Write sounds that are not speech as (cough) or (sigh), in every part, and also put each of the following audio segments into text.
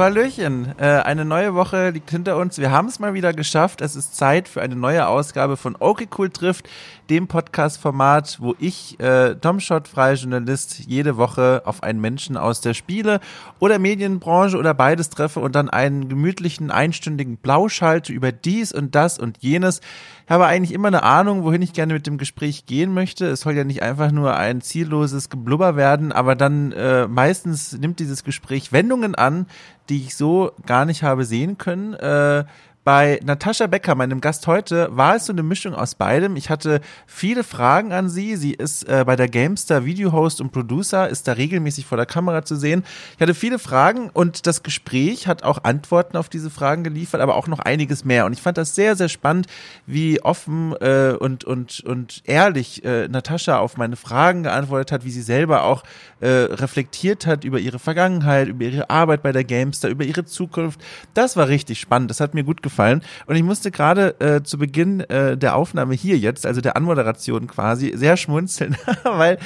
Hallöchen. Äh, eine neue Woche liegt hinter uns. Wir haben es mal wieder geschafft. Es ist Zeit für eine neue Ausgabe von Okay Cool trifft, dem Podcast-Format, wo ich, äh, Domshot, freier Journalist, jede Woche auf einen Menschen aus der Spiele- oder Medienbranche oder beides treffe und dann einen gemütlichen, einstündigen Plausch halte über dies und das und jenes. Ich habe eigentlich immer eine Ahnung, wohin ich gerne mit dem Gespräch gehen möchte. Es soll ja nicht einfach nur ein zielloses Geblubber werden, aber dann äh, meistens nimmt dieses Gespräch Wendungen an, die ich so gar nicht habe sehen können. Äh, bei Natascha Becker, meinem Gast heute, war es so eine Mischung aus beidem. Ich hatte viele Fragen an sie. Sie ist äh, bei der Gamestar Videohost und Producer, ist da regelmäßig vor der Kamera zu sehen. Ich hatte viele Fragen und das Gespräch hat auch Antworten auf diese Fragen geliefert, aber auch noch einiges mehr. Und ich fand das sehr, sehr spannend, wie offen äh, und, und, und ehrlich äh, Natascha auf meine Fragen geantwortet hat, wie sie selber auch äh, reflektiert hat über ihre Vergangenheit, über ihre Arbeit bei der Gamestar, über ihre Zukunft. Das war richtig spannend. Das hat mir gut gefallen. Und ich musste gerade äh, zu Beginn äh, der Aufnahme hier jetzt, also der Anmoderation quasi, sehr schmunzeln, (laughs) weil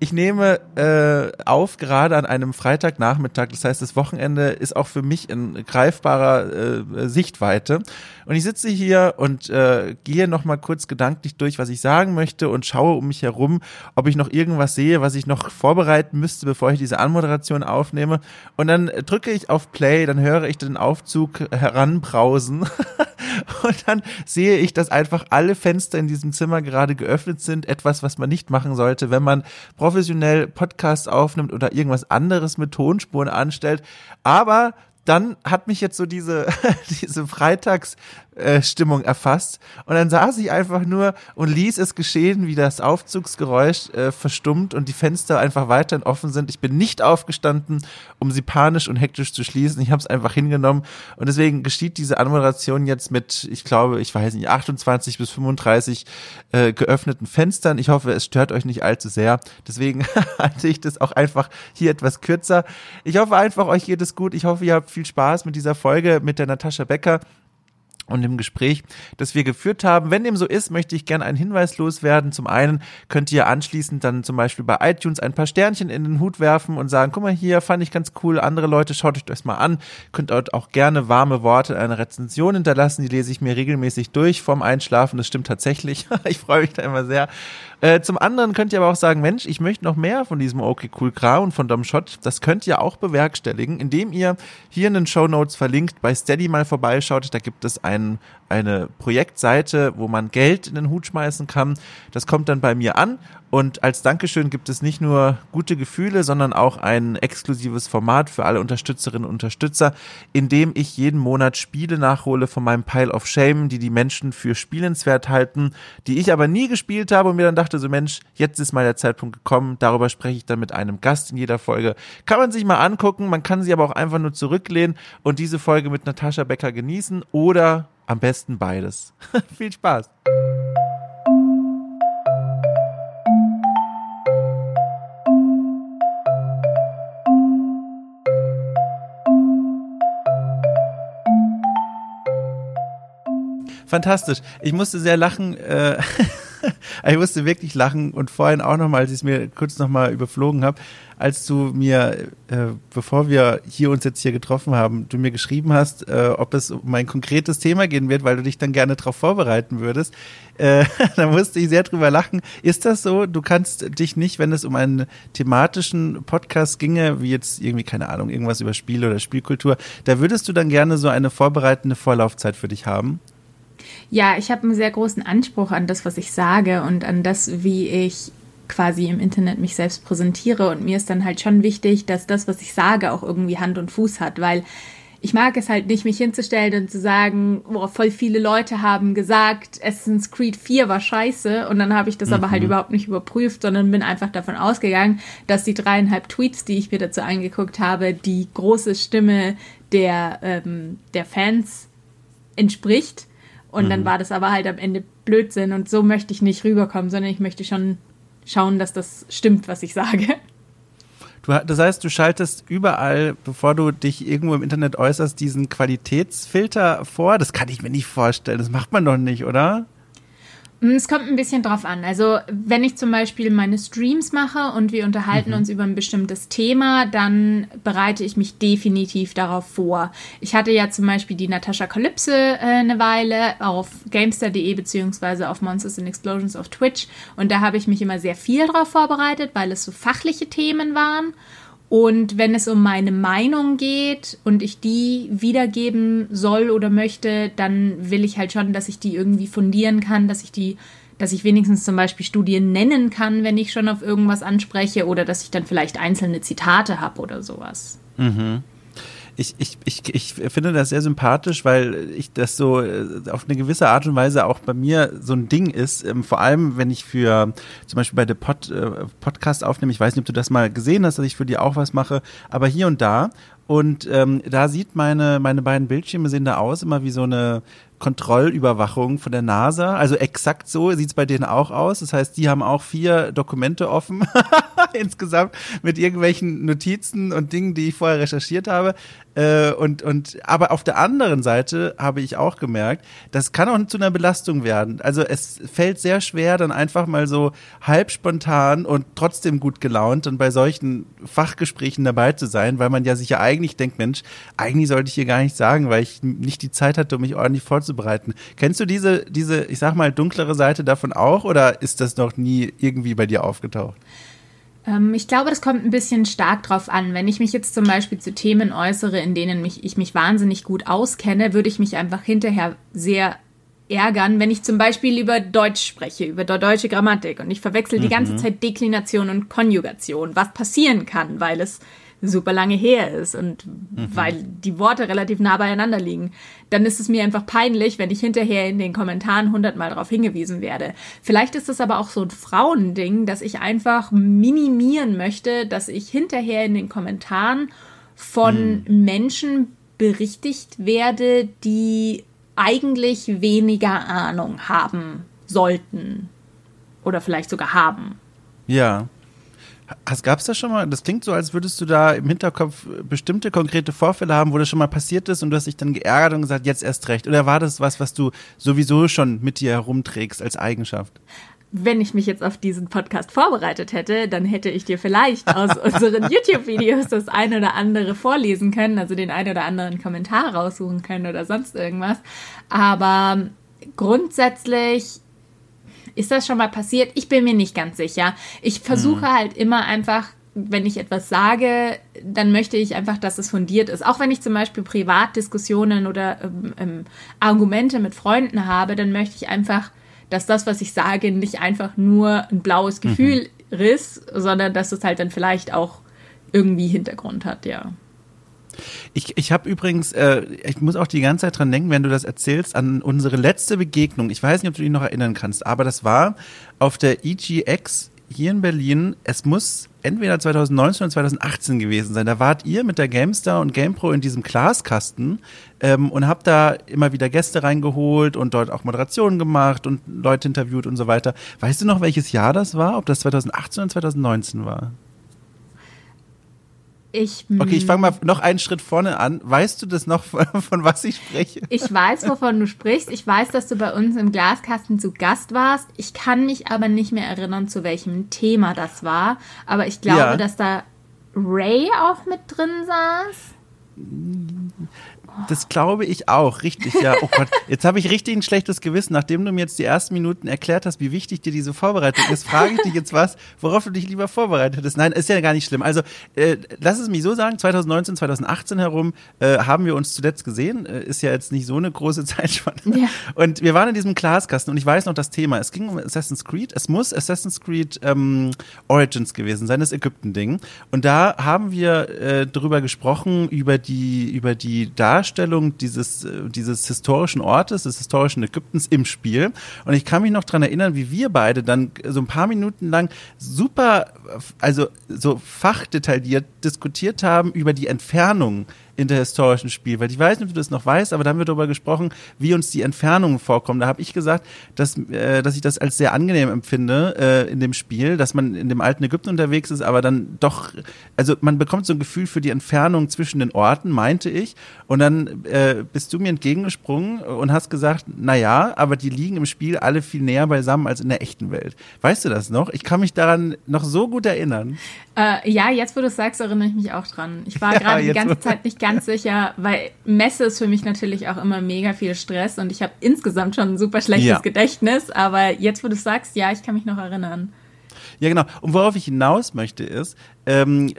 ich nehme äh, auf gerade an einem Freitagnachmittag. Das heißt, das Wochenende ist auch für mich in greifbarer äh, Sichtweite. Und ich sitze hier und äh, gehe noch mal kurz gedanklich durch, was ich sagen möchte und schaue um mich herum, ob ich noch irgendwas sehe, was ich noch vorbereiten müsste, bevor ich diese Anmoderation aufnehme. Und dann drücke ich auf Play, dann höre ich den Aufzug heranbrausen (laughs) und dann sehe ich, dass einfach alle Fenster in diesem Zimmer gerade geöffnet sind. Etwas, was man nicht machen sollte, wenn man professionell Podcasts aufnimmt oder irgendwas anderes mit Tonspuren anstellt. Aber dann hat mich jetzt so diese, (laughs) diese Freitagsstimmung äh, erfasst und dann saß ich einfach nur und ließ es geschehen, wie das Aufzugsgeräusch äh, verstummt und die Fenster einfach weiterhin offen sind. Ich bin nicht aufgestanden, um sie panisch und hektisch zu schließen. Ich habe es einfach hingenommen und deswegen geschieht diese Anmoderation jetzt mit, ich glaube, ich weiß nicht, 28 bis 35 äh, geöffneten Fenstern. Ich hoffe, es stört euch nicht allzu sehr. Deswegen (laughs) halte ich das auch einfach hier etwas kürzer. Ich hoffe einfach, euch geht es gut. Ich hoffe, ihr habt viel Spaß mit dieser Folge mit der Natascha Becker und im Gespräch, das wir geführt haben. Wenn dem so ist, möchte ich gerne einen Hinweis loswerden. Zum einen könnt ihr anschließend dann zum Beispiel bei iTunes ein paar Sternchen in den Hut werfen und sagen, guck mal hier, fand ich ganz cool. Andere Leute, schaut euch das mal an. Könnt dort auch gerne warme Worte in einer Rezension hinterlassen. Die lese ich mir regelmäßig durch vorm Einschlafen. Das stimmt tatsächlich. (laughs) ich freue mich da immer sehr. Äh, zum anderen könnt ihr aber auch sagen, Mensch, ich möchte noch mehr von diesem Okay Cool Kram und von Dom Schott. Das könnt ihr auch bewerkstelligen, indem ihr hier in den Show Notes verlinkt bei Steady mal vorbeischaut. Da gibt es ein, eine Projektseite, wo man Geld in den Hut schmeißen kann. Das kommt dann bei mir an und als Dankeschön gibt es nicht nur gute Gefühle, sondern auch ein exklusives Format für alle Unterstützerinnen und Unterstützer, in dem ich jeden Monat Spiele nachhole von meinem Pile of Shame, die die Menschen für spielenswert halten, die ich aber nie gespielt habe und mir dann dachte so Mensch, jetzt ist mal der Zeitpunkt gekommen, darüber spreche ich dann mit einem Gast in jeder Folge. Kann man sich mal angucken, man kann sie aber auch einfach nur zurücklehnen und diese Folge mit Natascha Becker genießen oder am besten beides. (laughs) Viel Spaß! fantastisch. Ich musste sehr lachen. Äh, (laughs) (laughs) ich musste wirklich lachen und vorhin auch nochmal, als ich es mir kurz nochmal überflogen habe, als du mir, äh, bevor wir hier uns jetzt hier getroffen haben, du mir geschrieben hast, äh, ob es um ein konkretes Thema gehen wird, weil du dich dann gerne darauf vorbereiten würdest. Äh, (laughs) da musste ich sehr drüber lachen. Ist das so? Du kannst dich nicht, wenn es um einen thematischen Podcast ginge, wie jetzt irgendwie, keine Ahnung, irgendwas über Spiele oder Spielkultur, da würdest du dann gerne so eine vorbereitende Vorlaufzeit für dich haben? Ja, ich habe einen sehr großen Anspruch an das, was ich sage und an das, wie ich quasi im Internet mich selbst präsentiere. Und mir ist dann halt schon wichtig, dass das, was ich sage, auch irgendwie Hand und Fuß hat, weil ich mag es halt nicht, mich hinzustellen und zu sagen, boah, voll viele Leute haben gesagt, Assassin's Creed 4 war scheiße und dann habe ich das mhm. aber halt mhm. überhaupt nicht überprüft, sondern bin einfach davon ausgegangen, dass die dreieinhalb Tweets, die ich mir dazu angeguckt habe, die große Stimme der, ähm, der Fans entspricht und mhm. dann war das aber halt am Ende Blödsinn und so möchte ich nicht rüberkommen, sondern ich möchte schon schauen, dass das stimmt, was ich sage. Du, das heißt, du schaltest überall, bevor du dich irgendwo im Internet äußerst, diesen Qualitätsfilter vor. Das kann ich mir nicht vorstellen. Das macht man doch nicht, oder? Mm, es kommt ein bisschen drauf an. Also, wenn ich zum Beispiel meine Streams mache und wir unterhalten mhm. uns über ein bestimmtes Thema, dann bereite ich mich definitiv darauf vor. Ich hatte ja zum Beispiel die Natascha Kalypse äh, eine Weile auf Gamester.de beziehungsweise auf Monsters and Explosions auf Twitch und da habe ich mich immer sehr viel darauf vorbereitet, weil es so fachliche Themen waren. Und wenn es um meine Meinung geht und ich die wiedergeben soll oder möchte, dann will ich halt schon, dass ich die irgendwie fundieren kann, dass ich die, dass ich wenigstens zum Beispiel Studien nennen kann, wenn ich schon auf irgendwas anspreche oder dass ich dann vielleicht einzelne Zitate habe oder sowas. Mhm ich, ich, ich, ich finde das sehr sympathisch, weil ich das so äh, auf eine gewisse Art und Weise auch bei mir so ein Ding ist. Ähm, vor allem, wenn ich für zum Beispiel bei der Pod, äh, Podcast aufnehme, ich weiß nicht, ob du das mal gesehen hast, dass ich für die auch was mache, aber hier und da. Und ähm, da sieht meine, meine beiden Bildschirme sehen da aus, immer wie so eine Kontrollüberwachung von der NASA. Also exakt so sieht es bei denen auch aus. Das heißt, die haben auch vier Dokumente offen (laughs) insgesamt mit irgendwelchen Notizen und Dingen, die ich vorher recherchiert habe. Äh, und, und, aber auf der anderen Seite habe ich auch gemerkt, das kann auch zu einer Belastung werden. Also es fällt sehr schwer, dann einfach mal so halb spontan und trotzdem gut gelaunt und bei solchen Fachgesprächen dabei zu sein, weil man ja sich ja eigentlich denkt, Mensch, eigentlich sollte ich hier gar nichts sagen, weil ich nicht die Zeit hatte, um mich ordentlich vorzubereiten. Kennst du diese, diese, ich sag mal, dunklere Seite davon auch oder ist das noch nie irgendwie bei dir aufgetaucht? Ähm, ich glaube, das kommt ein bisschen stark drauf an. Wenn ich mich jetzt zum Beispiel zu Themen äußere, in denen mich, ich mich wahnsinnig gut auskenne, würde ich mich einfach hinterher sehr ärgern, wenn ich zum Beispiel über Deutsch spreche, über deutsche Grammatik und ich verwechsel mhm. die ganze Zeit Deklination und Konjugation, was passieren kann, weil es super lange her ist und mhm. weil die Worte relativ nah beieinander liegen, dann ist es mir einfach peinlich, wenn ich hinterher in den Kommentaren hundertmal darauf hingewiesen werde. Vielleicht ist es aber auch so ein Frauending, dass ich einfach minimieren möchte, dass ich hinterher in den Kommentaren von mhm. Menschen berichtigt werde, die eigentlich weniger Ahnung haben sollten oder vielleicht sogar haben. Ja. Gab es da schon mal, das klingt so, als würdest du da im Hinterkopf bestimmte konkrete Vorfälle haben, wo das schon mal passiert ist und du hast dich dann geärgert und gesagt, jetzt erst recht. Oder war das was, was du sowieso schon mit dir herumträgst als Eigenschaft? Wenn ich mich jetzt auf diesen Podcast vorbereitet hätte, dann hätte ich dir vielleicht aus (laughs) unseren YouTube-Videos das eine oder andere vorlesen können, also den einen oder anderen Kommentar raussuchen können oder sonst irgendwas. Aber grundsätzlich ist das schon mal passiert? Ich bin mir nicht ganz sicher. Ich versuche mhm. halt immer einfach wenn ich etwas sage, dann möchte ich einfach, dass es fundiert ist. Auch wenn ich zum Beispiel Privatdiskussionen oder ähm, ähm, Argumente mit Freunden habe, dann möchte ich einfach, dass das, was ich sage, nicht einfach nur ein blaues mhm. Gefühl mhm. ist, sondern dass es halt dann vielleicht auch irgendwie Hintergrund hat, ja. Ich, ich habe übrigens, äh, ich muss auch die ganze Zeit dran denken, wenn du das erzählst, an unsere letzte Begegnung. Ich weiß nicht, ob du dich noch erinnern kannst, aber das war auf der EGX hier in Berlin. Es muss entweder 2019 oder 2018 gewesen sein. Da wart ihr mit der GameStar und GamePro in diesem Glaskasten ähm, und habt da immer wieder Gäste reingeholt und dort auch Moderationen gemacht und Leute interviewt und so weiter. Weißt du noch, welches Jahr das war? Ob das 2018 oder 2019 war? Ich, okay, ich fange mal noch einen Schritt vorne an. Weißt du das noch, (laughs) von, von, was ich spreche? Ich weiß, wovon du sprichst. Ich weiß, dass du bei uns im Glaskasten zu Gast warst. Ich kann mich aber nicht mehr erinnern, zu welchem Thema das war. Aber ich glaube, ja. dass da Ray auch mit drin saß. Das glaube ich auch, richtig, ja. Oh Gott, jetzt habe ich richtig ein schlechtes Gewissen. Nachdem du mir jetzt die ersten Minuten erklärt hast, wie wichtig dir diese Vorbereitung ist, frage ich dich jetzt was, worauf du dich lieber vorbereitet hättest. Nein, ist ja gar nicht schlimm. Also, äh, lass es mich so sagen, 2019, 2018 herum äh, haben wir uns zuletzt gesehen. Äh, ist ja jetzt nicht so eine große (laughs) Zeitspanne. Ja. Und wir waren in diesem Glaskasten und ich weiß noch das Thema. Es ging um Assassin's Creed. Es muss Assassin's Creed ähm, Origins gewesen sein, das Ägypten-Ding. Und da haben wir äh, drüber gesprochen, über die, über die Darstellung Darstellung dieses, äh, dieses historischen Ortes, des historischen Ägyptens im Spiel. Und ich kann mich noch dran erinnern, wie wir beide dann so ein paar Minuten lang super, also so fachdetailliert diskutiert haben über die Entfernung in der historischen Spiel. Weil ich weiß nicht, ob du das noch weißt, aber da haben wir darüber gesprochen, wie uns die Entfernungen vorkommen. Da habe ich gesagt, dass, äh, dass ich das als sehr angenehm empfinde äh, in dem Spiel, dass man in dem alten Ägypten unterwegs ist, aber dann doch, also man bekommt so ein Gefühl für die Entfernung zwischen den Orten, meinte ich. Und dann äh, bist du mir entgegengesprungen und hast gesagt, na ja, aber die liegen im Spiel alle viel näher beisammen als in der echten Welt. Weißt du das noch? Ich kann mich daran noch so gut erinnern. Äh, ja, jetzt wo du es sagst, erinnere ich mich auch dran. Ich war (laughs) gerade ja, die ganze Zeit nicht ganz sicher, weil Messe ist für mich natürlich auch immer mega viel Stress und ich habe insgesamt schon ein super schlechtes ja. Gedächtnis, aber jetzt wo du es sagst, ja, ich kann mich noch erinnern. Ja, genau. Und worauf ich hinaus möchte ist, ähm,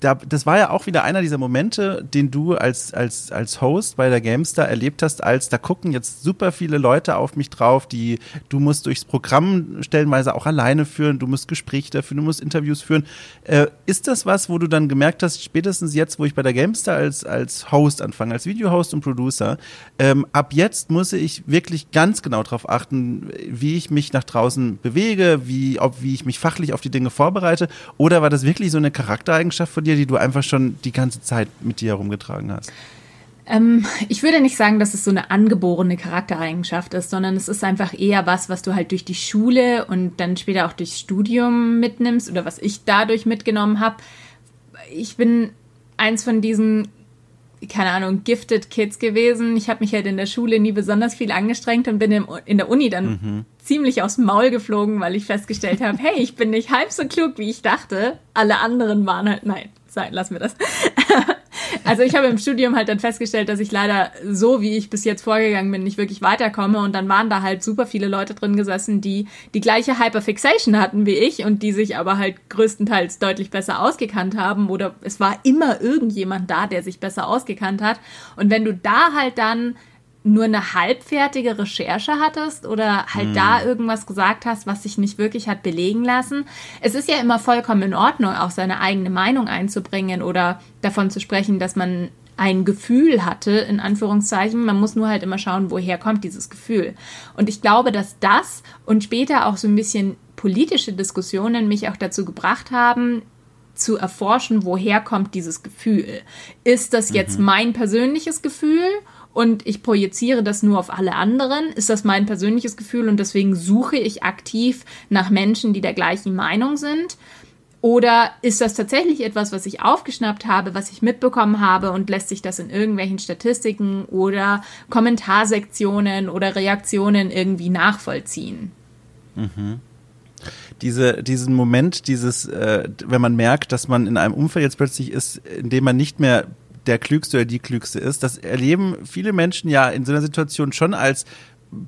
da, das war ja auch wieder einer dieser Momente, den du als, als, als Host bei der GameStar erlebt hast, als da gucken jetzt super viele Leute auf mich drauf, die, du musst durchs Programm stellenweise auch alleine führen, du musst Gespräche dafür, du musst Interviews führen. Äh, ist das was, wo du dann gemerkt hast, spätestens jetzt, wo ich bei der GameStar als, als Host anfange, als Videohost und Producer, ähm, ab jetzt muss ich wirklich ganz genau darauf achten, wie ich mich nach draußen bewege, wie, ob, wie ich mich fachlich auf die Dinge vorbereite, oder war das wirklich so eine Charaktereigenschaft von dir, dir, die du einfach schon die ganze Zeit mit dir herumgetragen hast? Ähm, ich würde nicht sagen, dass es so eine angeborene Charaktereigenschaft ist, sondern es ist einfach eher was, was du halt durch die Schule und dann später auch durchs Studium mitnimmst oder was ich dadurch mitgenommen habe. Ich bin eins von diesen keine Ahnung, gifted Kids gewesen. Ich habe mich halt in der Schule nie besonders viel angestrengt und bin in der Uni dann mhm. ziemlich aus dem Maul geflogen, weil ich festgestellt habe, hey, ich bin nicht halb so klug, wie ich dachte. Alle anderen waren halt, nein, sein, lassen wir das. (laughs) also ich habe im Studium halt dann festgestellt, dass ich leider so, wie ich bis jetzt vorgegangen bin, nicht wirklich weiterkomme. Und dann waren da halt super viele Leute drin gesessen, die die gleiche Hyperfixation hatten wie ich und die sich aber halt größtenteils deutlich besser ausgekannt haben. Oder es war immer irgendjemand da, der sich besser ausgekannt hat. Und wenn du da halt dann nur eine halbfertige Recherche hattest oder halt hm. da irgendwas gesagt hast, was sich nicht wirklich hat belegen lassen. Es ist ja immer vollkommen in Ordnung, auch seine eigene Meinung einzubringen oder davon zu sprechen, dass man ein Gefühl hatte, in Anführungszeichen. Man muss nur halt immer schauen, woher kommt dieses Gefühl. Und ich glaube, dass das und später auch so ein bisschen politische Diskussionen mich auch dazu gebracht haben, zu erforschen, woher kommt dieses Gefühl. Ist das jetzt mhm. mein persönliches Gefühl und ich projiziere das nur auf alle anderen? Ist das mein persönliches Gefühl und deswegen suche ich aktiv nach Menschen, die der gleichen Meinung sind? Oder ist das tatsächlich etwas, was ich aufgeschnappt habe, was ich mitbekommen habe und lässt sich das in irgendwelchen Statistiken oder Kommentarsektionen oder Reaktionen irgendwie nachvollziehen? Mhm. Diese, diesen Moment, dieses, äh, wenn man merkt, dass man in einem Umfeld jetzt plötzlich ist, in dem man nicht mehr der Klügste oder die Klügste ist. Das erleben viele Menschen ja in so einer Situation schon als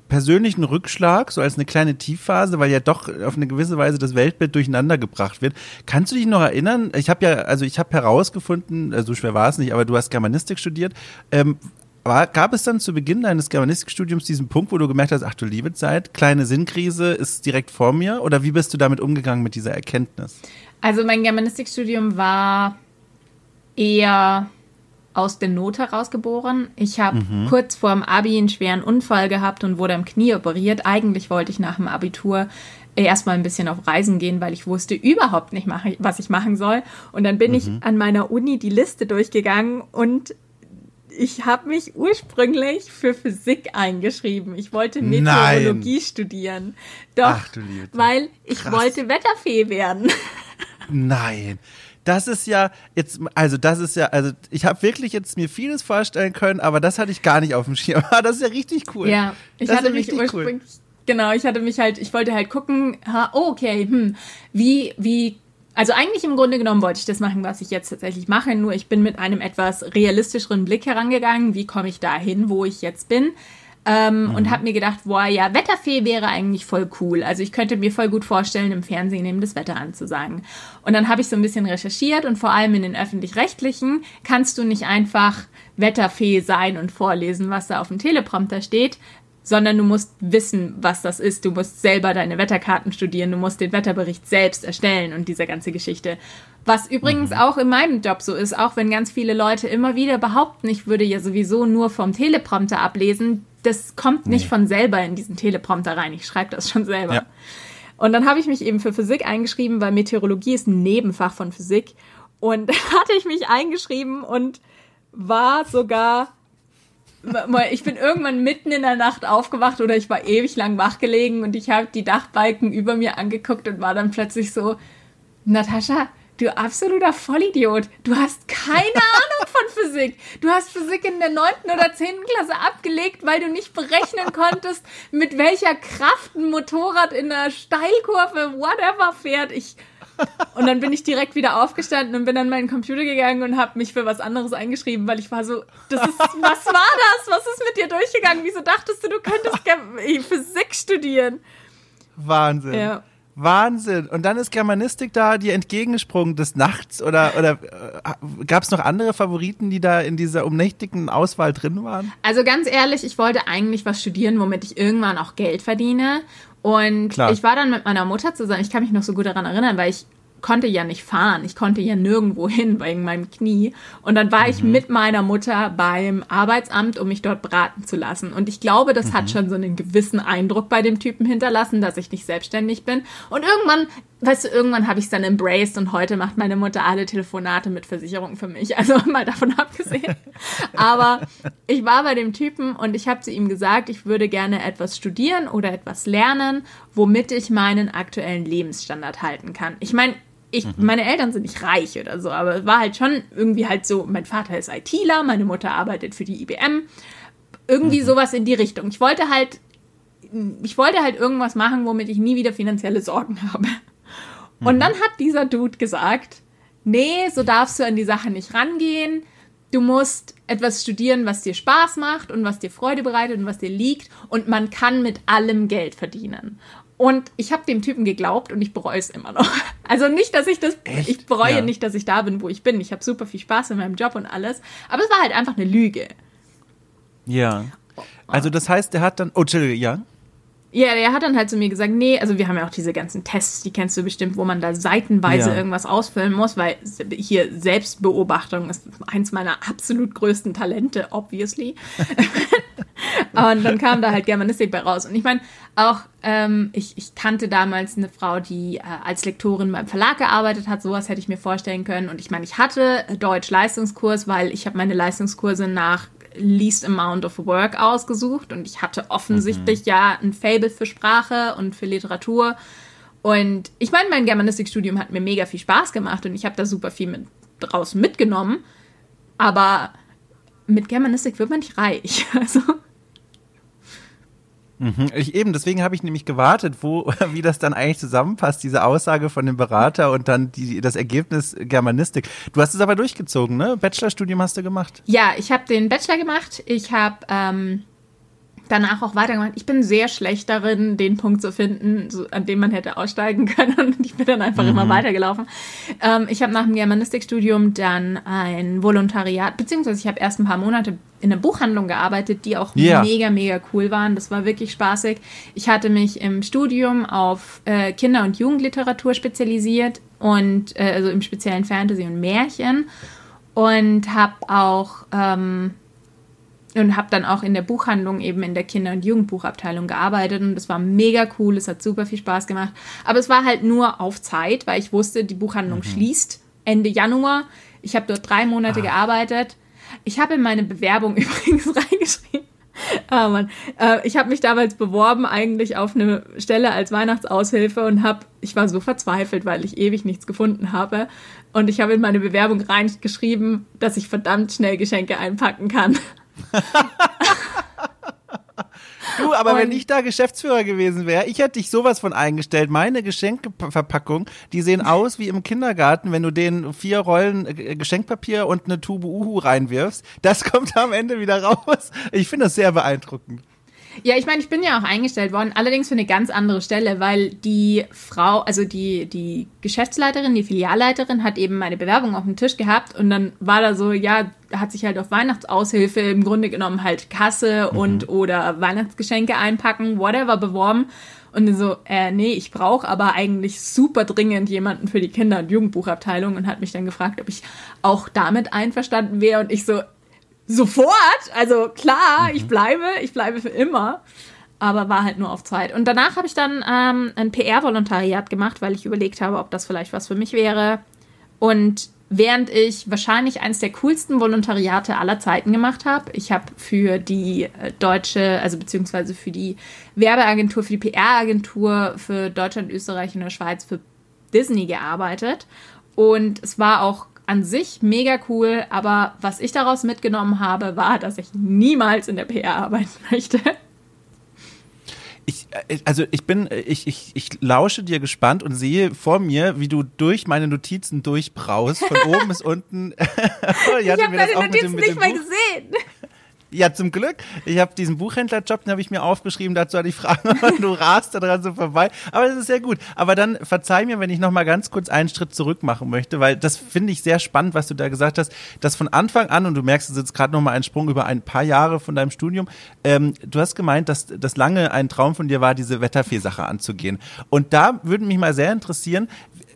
persönlichen Rückschlag, so als eine kleine Tiefphase, weil ja doch auf eine gewisse Weise das Weltbild durcheinander gebracht wird. Kannst du dich noch erinnern? Ich habe ja, also ich habe herausgefunden, also so schwer war es nicht, aber du hast Germanistik studiert. Ähm, war, gab es dann zu Beginn deines Germanistikstudiums diesen Punkt, wo du gemerkt hast, ach du liebe Zeit, kleine Sinnkrise ist direkt vor mir? Oder wie bist du damit umgegangen mit dieser Erkenntnis? Also mein Germanistikstudium war eher aus der Not heraus geboren. Ich habe mhm. kurz vor dem Abi einen schweren Unfall gehabt und wurde am Knie operiert. Eigentlich wollte ich nach dem Abitur erstmal ein bisschen auf Reisen gehen, weil ich wusste überhaupt nicht, was ich machen soll. Und dann bin mhm. ich an meiner Uni die Liste durchgegangen und ich habe mich ursprünglich für Physik eingeschrieben. Ich wollte Meteorologie Nein. studieren. Doch, Ach, weil ich Krass. wollte Wetterfee werden. (laughs) Nein das ist ja jetzt, also das ist ja, also ich habe wirklich jetzt mir vieles vorstellen können, aber das hatte ich gar nicht auf dem Schirm. (laughs) das ist ja richtig cool. Ja, ich das hatte mich ursprünglich, cool. genau, ich hatte mich halt, ich wollte halt gucken, ha, oh, okay, hm, wie, wie also eigentlich im Grunde genommen wollte ich das machen, was ich jetzt tatsächlich mache, nur ich bin mit einem etwas realistischeren Blick herangegangen. Wie komme ich dahin, wo ich jetzt bin? Ähm, mhm. Und habe mir gedacht, boah, ja, Wetterfee wäre eigentlich voll cool. Also ich könnte mir voll gut vorstellen, im Fernsehen eben das Wetter anzusagen. Und dann habe ich so ein bisschen recherchiert und vor allem in den öffentlich-rechtlichen kannst du nicht einfach Wetterfee sein und vorlesen, was da auf dem Teleprompter steht, sondern du musst wissen, was das ist. Du musst selber deine Wetterkarten studieren, du musst den Wetterbericht selbst erstellen und diese ganze Geschichte. Was übrigens mhm. auch in meinem Job so ist, auch wenn ganz viele Leute immer wieder behaupten, ich würde ja sowieso nur vom Teleprompter ablesen, das kommt nicht nee. von selber in diesen Teleprompter rein. Ich schreibe das schon selber. Ja. Und dann habe ich mich eben für Physik eingeschrieben, weil Meteorologie ist ein Nebenfach von Physik. Und (laughs) hatte ich mich eingeschrieben und war sogar ich bin irgendwann mitten in der Nacht aufgewacht oder ich war ewig lang wach gelegen und ich habe die Dachbalken über mir angeguckt und war dann plötzlich so, Natascha, du absoluter Vollidiot. Du hast keine (laughs) Ahnung von Physik. Du hast Physik in der neunten oder zehnten Klasse abgelegt, weil du nicht berechnen konntest, mit welcher Kraft ein Motorrad in einer Steilkurve, whatever, fährt. Ich, und dann bin ich direkt wieder aufgestanden und bin an meinen Computer gegangen und habe mich für was anderes eingeschrieben, weil ich war so, das ist, was war das? Was ist mit dir durchgegangen? Wieso dachtest du, du könntest Physik studieren? Wahnsinn. Ja. Wahnsinn. Und dann ist Germanistik da dir entgegengesprungen des Nachts oder, oder äh, gab es noch andere Favoriten, die da in dieser umnächtigen Auswahl drin waren? Also ganz ehrlich, ich wollte eigentlich was studieren, womit ich irgendwann auch Geld verdiene. Und Klar. ich war dann mit meiner Mutter zusammen, ich kann mich noch so gut daran erinnern, weil ich konnte ja nicht fahren. Ich konnte ja nirgendwo hin wegen meinem Knie. Und dann war mhm. ich mit meiner Mutter beim Arbeitsamt, um mich dort beraten zu lassen. Und ich glaube, das mhm. hat schon so einen gewissen Eindruck bei dem Typen hinterlassen, dass ich nicht selbstständig bin. Und irgendwann, weißt du, irgendwann habe ich es dann embraced und heute macht meine Mutter alle Telefonate mit Versicherungen für mich. (laughs) Also mal davon abgesehen. Aber ich war bei dem Typen und ich habe zu ihm gesagt, ich würde gerne etwas studieren oder etwas lernen, womit ich meinen aktuellen Lebensstandard halten kann. Ich meine, ich, mhm. meine Eltern sind nicht reich oder so, aber es war halt schon irgendwie halt so, mein Vater ist ITler, meine Mutter arbeitet für die IBM. Irgendwie mhm. sowas in die Richtung. Ich wollte halt, ich wollte halt irgendwas machen, womit ich nie wieder finanzielle Sorgen (laughs) habe. Und mhm. dann hat dieser Dude gesagt, nee, so darfst du an die Sache nicht rangehen. Du musst etwas studieren, was dir Spaß macht und was dir Freude bereitet und was dir liegt. Und man kann mit allem Geld verdienen. Und ich habe dem Typen geglaubt und ich bereue es immer noch. (laughs) Also nicht, dass ich das, Echt? ich bereue ja. nicht, dass ich da bin, wo ich bin. Ich habe super viel Spaß in meinem Job und alles. Aber es war halt einfach eine Lüge. Ja. Also das heißt, der hat dann, oh, Entschuldige, ja? Ja, der hat dann halt zu mir gesagt, nee, also wir haben ja auch diese ganzen Tests, die kennst du bestimmt, wo man da seitenweise ja. irgendwas ausfüllen muss, weil hier Selbstbeobachtung ist eins meiner absolut größten Talente, obviously. (laughs) und dann kam da halt Germanistik bei raus. Und ich meine, auch ähm, ich, ich kannte damals eine Frau, die äh, als Lektorin beim Verlag gearbeitet hat. Sowas hätte ich mir vorstellen können. Und ich meine, ich hatte Deutsch-Leistungskurs, weil ich habe meine Leistungskurse nach least amount of work ausgesucht und ich hatte offensichtlich mhm. ja ein Fable für Sprache und für Literatur. Und ich meine, mein Germanistikstudium hat mir mega viel Spaß gemacht und ich habe da super viel mit, draus mitgenommen. Aber mit Germanistik wird man nicht reich. (laughs) Also Mhm. Ich, eben, deswegen habe ich nämlich gewartet, wo, (laughs) wie das dann eigentlich zusammenpasst, diese Aussage von dem Berater und dann die, das Ergebnis Germanistik. Du hast es aber durchgezogen, ne? Bachelorstudium hast du gemacht? Ja, ich habe den Bachelor gemacht. Ich habe ähm, danach auch weitergemacht. Ich bin sehr schlecht darin, den Punkt zu finden, so, an dem man hätte aussteigen (laughs) können. Und ich bin dann einfach mhm. immer weitergelaufen. Ähm, ich habe nach dem Germanistikstudium dann ein Volontariat, beziehungsweise ich habe erst ein paar Monate in einer Buchhandlung gearbeitet, die auch yeah. mega, mega cool waren. Das war wirklich spaßig. Ich hatte mich im Studium auf äh, Kinder- und Jugendliteratur spezialisiert und äh, also im speziellen Fantasy und Märchen und habe auch ähm, und habe dann auch in der Buchhandlung eben in der Kinder- und Jugendbuchabteilung gearbeitet und das war mega cool, es hat super viel Spaß gemacht. Aber es war halt nur auf Zeit, weil ich wusste, die Buchhandlung mhm. schließt Ende Januar. Ich habe dort drei Monate ah. gearbeitet. Ich habe in meine Bewerbung (laughs) übrigens reingeschrieben. Ah, Mann. Äh, ich habe mich damals beworben eigentlich auf eine Stelle als Weihnachtsaushilfe und habe, ich war so verzweifelt, weil ich ewig nichts gefunden habe. Und ich habe in meine Bewerbung reingeschrieben, dass ich verdammt schnell Geschenke einpacken kann. (laughs) Du, aber und wenn ich da Geschäftsführer gewesen wäre, ich hätte dich sowas von eingestellt. Meine Geschenkverpackung, die sehen (laughs) aus wie im Kindergarten, wenn du denen vier Rollen äh, Geschenkpapier und eine Tube Uhu reinwirfst. Das kommt am Ende wieder raus. Ich finde das sehr beeindruckend. Ja, ich meine, ich bin ja auch eingestellt worden, allerdings für eine ganz andere Stelle, weil die Frau, also die, die Geschäftsleiterin, die Filialleiterin hat eben meine Bewerbung auf dem Tisch gehabt und dann war da so, ja, hat sich halt auf Weihnachtsaushilfe im Grunde genommen halt Kasse mhm. und oder Weihnachtsgeschenke einpacken, whatever beworben. Und so, äh, nee, ich brauche aber eigentlich super dringend jemanden für die Kinder- und Jugendbuchabteilung und hat mich dann gefragt, ob ich auch damit einverstanden wäre. Und ich so, sofort. Also klar, mhm. ich bleibe, ich bleibe für immer. Aber war halt nur auf Zeit. Und danach habe ich dann ähm, ein PR-Volontariat gemacht, weil ich überlegt habe, ob das vielleicht was für mich wäre. Und während ich wahrscheinlich eines der coolsten Volontariate aller Zeiten gemacht habe. Ich habe für die äh, deutsche, also beziehungsweise für die Werbeagentur, für die PR-Agentur für Deutschland, Österreich und der Schweiz für Disney gearbeitet. Und es war auch an sich mega cool, aber was ich daraus mitgenommen habe, war, dass ich niemals in der PR arbeiten (laughs) möchte. Ich, äh, also ich bin, ich, ich, ich lausche dir gespannt und sehe vor mir, wie du durch meine Notizen durchbraust, von oben bis unten. (laughs) ich habe deine Notizen nicht mal gesehen. Ja, zum Glück. Ich habe diesen Buchhändlerjob, den habe ich mir aufgeschrieben. Dazu hatte ich Fragen (laughs) du rast da dran so vorbei. Aber das ist sehr gut. Aber dann verzeih mir, wenn ich noch mal ganz kurz einen Schritt zurück machen möchte, weil das finde ich sehr spannend, was du da gesagt hast, dass von Anfang an, und du merkst, es ist jetzt gerade noch mal ein Sprung über ein paar Jahre von deinem Studium, ähm, du hast gemeint, dass das lange ein Traum von dir war, diese Wetterfee-Sache anzugehen. Und da würde mich mal sehr interessieren,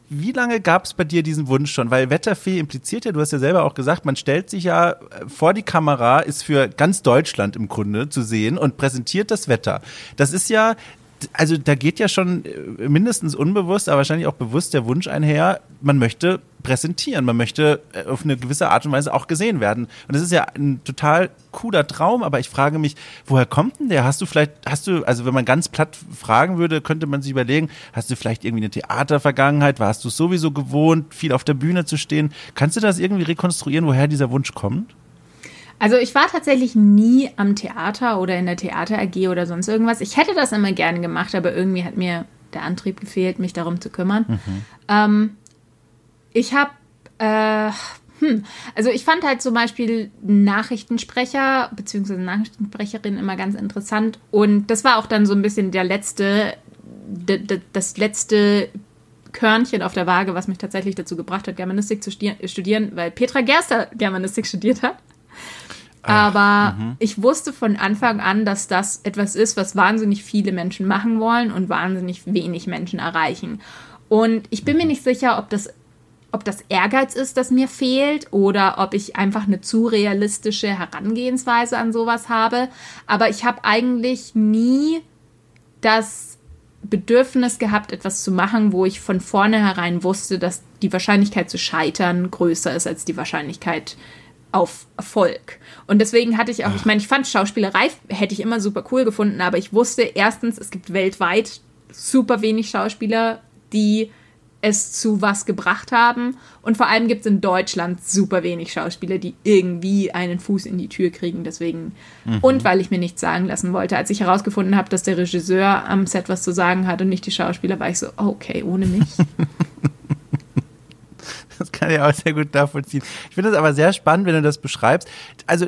wie lange gab es bei dir diesen Wunsch schon? Weil Wetterfee impliziert ja, du hast ja selber auch gesagt, man stellt sich ja äh, vor die Kamera, ist für ganz Deutschland im Grunde zu sehen und präsentiert das Wetter. Das ist ja also da geht ja schon äh, mindestens unbewusst, aber wahrscheinlich auch bewusst der Wunsch einher, man möchte präsentieren, man möchte äh, auf eine gewisse Art und Weise auch gesehen werden. Und das ist ja ein total cooler Traum, aber ich frage mich, woher kommt denn der? Hast du vielleicht, hast du, also wenn man ganz platt fragen würde, könnte man sich überlegen, hast du vielleicht irgendwie eine Theatervergangenheit? Warst du sowieso gewohnt, viel auf der Bühne zu stehen? Kannst du das irgendwie rekonstruieren, woher dieser Wunsch kommt? Also ich war tatsächlich nie am Theater oder in der Theater AG oder sonst irgendwas. Ich hätte das immer gerne gemacht, aber irgendwie hat mir der Antrieb gefehlt, mich darum zu kümmern. Mhm. Ähm, ich habe, äh, hm, also ich fand halt zum Beispiel Nachrichtensprecher bzw. Nachrichtensprecherin immer ganz interessant und das war auch dann so ein bisschen der letzte, das letzte Körnchen auf der Waage, was mich tatsächlich dazu gebracht hat, Germanistik zu studieren, weil Petra Gerster Germanistik studiert hat. Aber mhm. ich wusste von Anfang an, dass das etwas ist, was wahnsinnig viele Menschen machen wollen und wahnsinnig wenig Menschen erreichen. Und ich bin mir mhm. nicht sicher, ob das, ob das Ehrgeiz ist, das mir fehlt, oder ob ich einfach eine zu realistische Herangehensweise an sowas habe. Aber ich habe eigentlich nie das Bedürfnis gehabt, etwas zu machen, wo ich von vornherein wusste, dass die Wahrscheinlichkeit zu scheitern größer ist als die Wahrscheinlichkeit auf Erfolg. Und deswegen hatte ich auch, ich meine, ich fand Schauspielerei hätte ich immer super cool gefunden, aber ich wusste erstens, es gibt weltweit super wenig Schauspieler, die es zu was gebracht haben. Und vor allem gibt es in Deutschland super wenig Schauspieler, die irgendwie einen Fuß in die Tür kriegen. Deswegen. Mhm. Und weil ich mir nichts sagen lassen wollte. Als ich herausgefunden habe, dass der Regisseur am Set was zu sagen hat und nicht die Schauspieler, war ich so, okay, ohne mich. (laughs) Kann ich auch sehr gut nachvollziehen. Ich finde es aber sehr spannend, wenn du das beschreibst. Also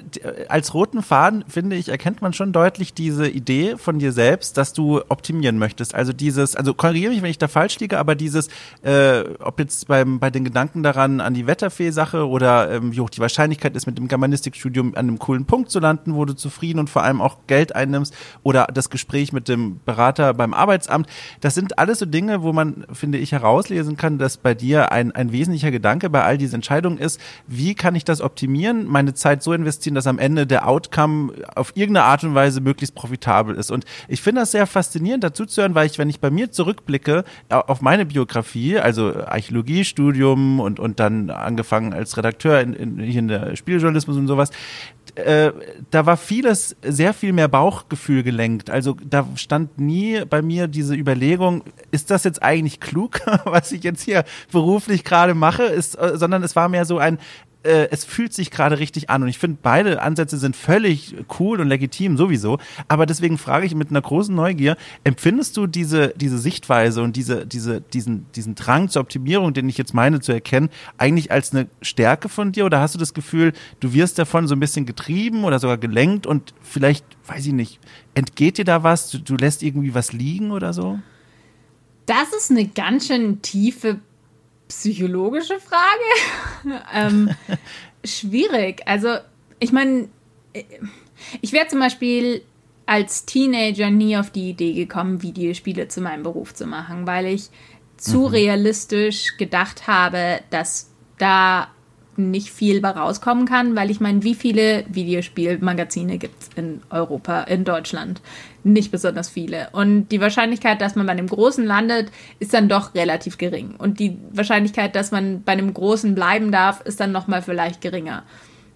als roten Faden, finde ich, erkennt man schon deutlich diese Idee von dir selbst, dass du optimieren möchtest. Also dieses, also korrigiere mich, wenn ich da falsch liege, aber dieses, äh, ob jetzt beim, bei den Gedanken daran an die Wetterfee-Sache oder ähm, wie hoch die Wahrscheinlichkeit ist, mit dem Germanistikstudium an einem coolen Punkt zu landen, wo du zufrieden und vor allem auch Geld einnimmst oder das Gespräch mit dem Berater beim Arbeitsamt. Das sind alles so Dinge, wo man, finde ich, herauslesen kann, dass bei dir ein, ein wesentlicher Gedanke bei all diesen Entscheidungen ist, wie kann ich das optimieren, meine Zeit so investieren, dass am Ende der Outcome auf irgendeine Art und Weise möglichst profitabel ist. Und ich finde das sehr faszinierend dazu zu hören, weil ich, wenn ich bei mir zurückblicke auf meine Biografie, also Archäologiestudium und, und dann angefangen als Redakteur in, in, hier in der Spieljournalismus und sowas, äh, da war vieles sehr viel mehr Bauchgefühl gelenkt. Also da stand nie bei mir diese Überlegung, ist das jetzt eigentlich klug, (laughs) was ich jetzt hier beruflich gerade mache, ist, äh, sondern es war mehr so ein, äh, es fühlt sich gerade richtig an. Und ich finde, beide Ansätze sind völlig cool und legitim sowieso. Aber deswegen frage ich mit einer großen Neugier, empfindest du diese, diese Sichtweise und diese, diese, diesen, diesen Drang zur Optimierung, den ich jetzt meine zu erkennen, eigentlich als eine Stärke von dir? Oder hast du das Gefühl, du wirst davon so ein bisschen getrieben oder sogar gelenkt und vielleicht, weiß ich nicht, entgeht dir da was? Du, du lässt irgendwie was liegen oder so? Das ist eine ganz schön tiefe psychologische Frage. (laughs) ähm, schwierig. Also, ich meine, ich wäre zum Beispiel als Teenager nie auf die Idee gekommen, Videospiele zu meinem Beruf zu machen, weil ich zu mhm. realistisch gedacht habe, dass da nicht viel bei rauskommen kann, weil ich meine, wie viele Videospielmagazine gibt es in Europa, in Deutschland? Nicht besonders viele. Und die Wahrscheinlichkeit, dass man bei einem Großen landet, ist dann doch relativ gering. Und die Wahrscheinlichkeit, dass man bei einem Großen bleiben darf, ist dann nochmal vielleicht geringer.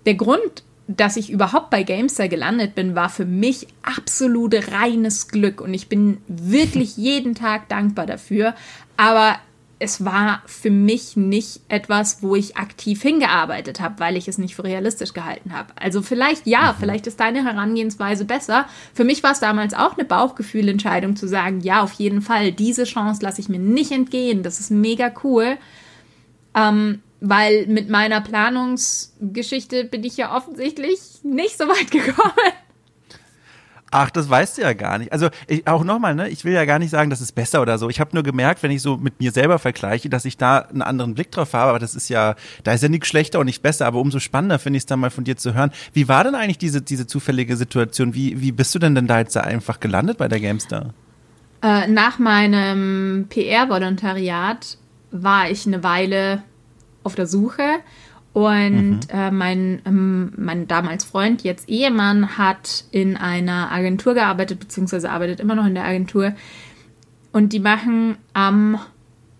Der Grund, dass ich überhaupt bei Gamestar gelandet bin, war für mich absolut reines Glück. Und ich bin wirklich (laughs) jeden Tag dankbar dafür. Aber es war für mich nicht etwas, wo ich aktiv hingearbeitet habe, weil ich es nicht für realistisch gehalten habe. Also vielleicht ja, mhm. vielleicht ist deine Herangehensweise besser. Für mich war es damals auch eine Bauchgefühlentscheidung zu sagen, ja, auf jeden Fall, diese Chance lasse ich mir nicht entgehen. Das ist mega cool. Ähm, weil mit meiner Planungsgeschichte bin ich ja offensichtlich nicht so weit (laughs) gekommen. Ach, das weißt du ja gar nicht. Also ich, auch nochmal, ne, ich will ja gar nicht sagen, das ist besser oder so. Ich habe nur gemerkt, wenn ich so mit mir selber vergleiche, dass ich da einen anderen Blick drauf habe. Aber das ist ja, da ist ja nichts schlechter und nicht besser. Aber umso spannender finde ich es dann mal von dir zu hören. Wie war denn eigentlich diese, diese zufällige Situation? Wie, wie bist du denn denn da jetzt einfach gelandet bei der GameStar? Äh, nach meinem PR-Volontariat war ich eine Weile auf der Suche und mhm. äh, mein, ähm, mein damals Freund, jetzt Ehemann, hat in einer Agentur gearbeitet, beziehungsweise arbeitet immer noch in der Agentur. Und die machen am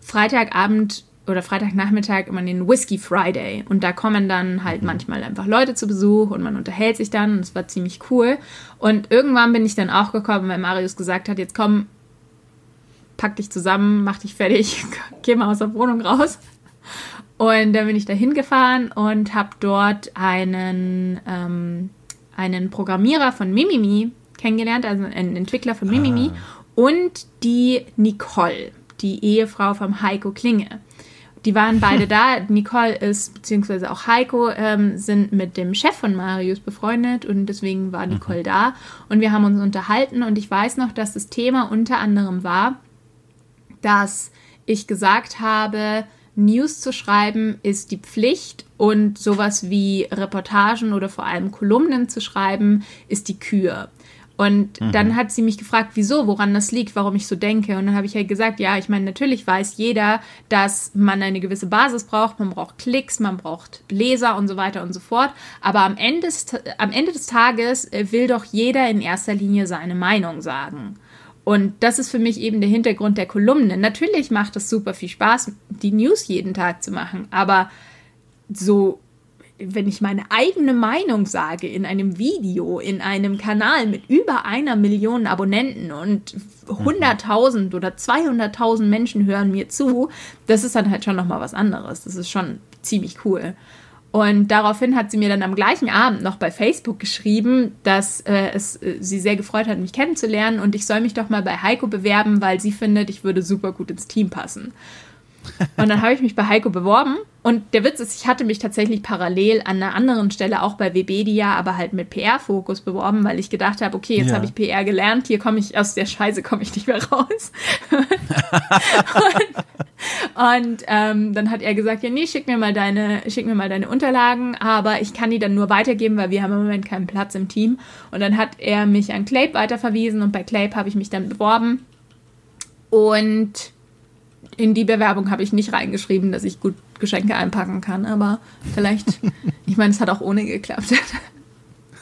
Freitagabend oder Freitagnachmittag immer den Whiskey Friday. Und da kommen dann halt mhm. manchmal einfach Leute zu Besuch und man unterhält sich dann. Und es war ziemlich cool. Und irgendwann bin ich dann auch gekommen, weil Marius gesagt hat, jetzt komm, pack dich zusammen, mach dich fertig, (laughs) geh mal aus der Wohnung raus. Und dann bin ich da hingefahren und habe dort einen, ähm, einen Programmierer von Mimimi kennengelernt, also einen Entwickler von Mimimi ah. und die Nicole, die Ehefrau vom Heiko Klinge. Die waren beide (laughs) da. Nicole ist, beziehungsweise auch Heiko, ähm, sind mit dem Chef von Marius befreundet und deswegen war Nicole mhm. da. Und wir haben uns unterhalten und ich weiß noch, dass das Thema unter anderem war, dass ich gesagt habe, News zu schreiben ist die Pflicht und sowas wie Reportagen oder vor allem Kolumnen zu schreiben ist die Kür. Und mhm. dann hat sie mich gefragt, wieso, woran das liegt, warum ich so denke. Und dann habe ich halt gesagt, ja, ich meine, natürlich weiß jeder, dass man eine gewisse Basis braucht, man braucht Klicks, man braucht Leser und so weiter und so fort. Aber am Ende des, am Ende des Tages äh, will doch jeder in erster Linie seine Meinung sagen. Und das ist für mich eben der Hintergrund der Kolumne. Natürlich macht es super viel Spaß, die News jeden Tag zu machen, aber so, wenn ich meine eigene Meinung sage in einem Video, in einem Kanal mit über einer Million Abonnenten und 100.000 oder 200.000 Menschen hören mir zu, das ist dann halt schon nochmal was anderes. Das ist schon ziemlich cool. Und daraufhin hat sie mir dann am gleichen Abend noch bei Facebook geschrieben, dass äh, es äh, sie sehr gefreut hat, mich kennenzulernen und ich soll mich doch mal bei Heiko bewerben, weil sie findet, ich würde super gut ins Team passen. Und dann habe ich mich bei Heiko beworben. Und der Witz ist, ich hatte mich tatsächlich parallel an einer anderen Stelle auch bei Webedia, aber halt mit PR-Fokus beworben, weil ich gedacht habe, okay, jetzt ja. habe ich PR gelernt, hier komme ich, aus der Scheiße komme ich nicht mehr raus. (laughs) und, und ähm, dann hat er gesagt, ja, nee, schick mir mal deine, schick mir mal deine Unterlagen, aber ich kann die dann nur weitergeben, weil wir haben im Moment keinen Platz im Team. Und dann hat er mich an Clape weiterverwiesen und bei Clape habe ich mich dann beworben. Und in die Bewerbung habe ich nicht reingeschrieben, dass ich gut Geschenke einpacken kann, aber vielleicht, (laughs) ich meine, es hat auch ohne geklappt.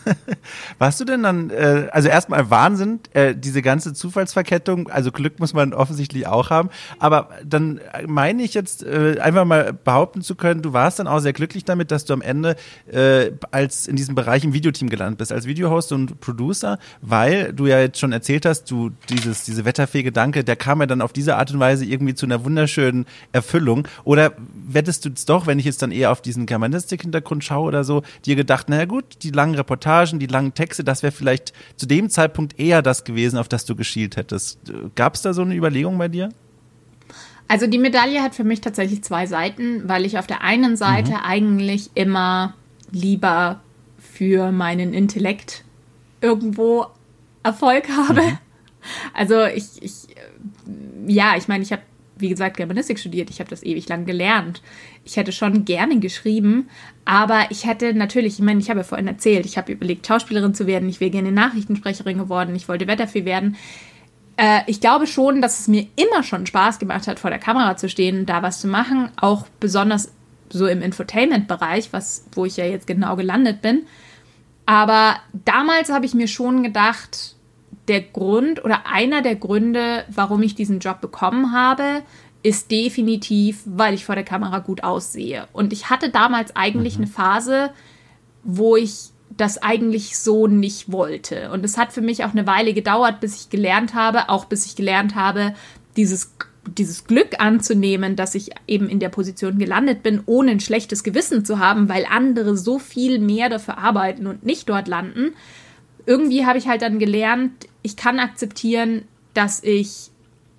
(laughs) Warst du denn dann, äh, also erstmal Wahnsinn, äh, diese ganze Zufallsverkettung, also Glück muss man offensichtlich auch haben, aber dann meine ich jetzt äh, einfach mal behaupten zu können, du warst dann auch sehr glücklich damit, dass du am Ende äh, als in diesem Bereich im Videoteam gelandet bist, als Videohost und Producer, weil du ja jetzt schon erzählt hast, du dieses, diese wetterfähige Danke, der kam ja dann auf diese Art und Weise irgendwie zu einer wunderschönen Erfüllung. Oder wettest du es doch, wenn ich jetzt dann eher auf diesen Germanistik-Hintergrund schaue oder so, dir gedacht, naja gut, die langen Reportagen Reportagen, die langen Texte, das wäre vielleicht zu dem Zeitpunkt eher das gewesen, auf das du geschielt hättest. Gab es da so eine Überlegung bei dir? Also die Medaille hat für mich tatsächlich zwei Seiten, weil ich auf der einen Seite mhm. eigentlich immer lieber für meinen Intellekt irgendwo Erfolg habe. Mhm. Also ich, ich ja, ich meine, ich habe wie gesagt, Germanistik studiert. Ich habe das ewig lang gelernt. Ich hätte schon gerne geschrieben, aber ich hätte natürlich, ich meine, ich habe ja vorhin erzählt, ich habe überlegt, Schauspielerin zu werden. Ich wäre gerne Nachrichtensprecherin geworden. Ich wollte Wetterfee werden. Äh, ich glaube schon, dass es mir immer schon Spaß gemacht hat, vor der Kamera zu stehen, da was zu machen. Auch besonders so im Infotainment-Bereich, wo ich ja jetzt genau gelandet bin. Aber damals habe ich mir schon gedacht, der Grund oder einer der Gründe, warum ich diesen Job bekommen habe, ist definitiv, weil ich vor der Kamera gut aussehe. Und ich hatte damals eigentlich mhm. eine Phase, wo ich das eigentlich so nicht wollte. Und es hat für mich auch eine Weile gedauert, bis ich gelernt habe, auch bis ich gelernt habe, dieses, dieses Glück anzunehmen, dass ich eben in der Position gelandet bin, ohne ein schlechtes Gewissen zu haben, weil andere so viel mehr dafür arbeiten und nicht dort landen. Irgendwie habe ich halt dann gelernt, ich kann akzeptieren, dass ich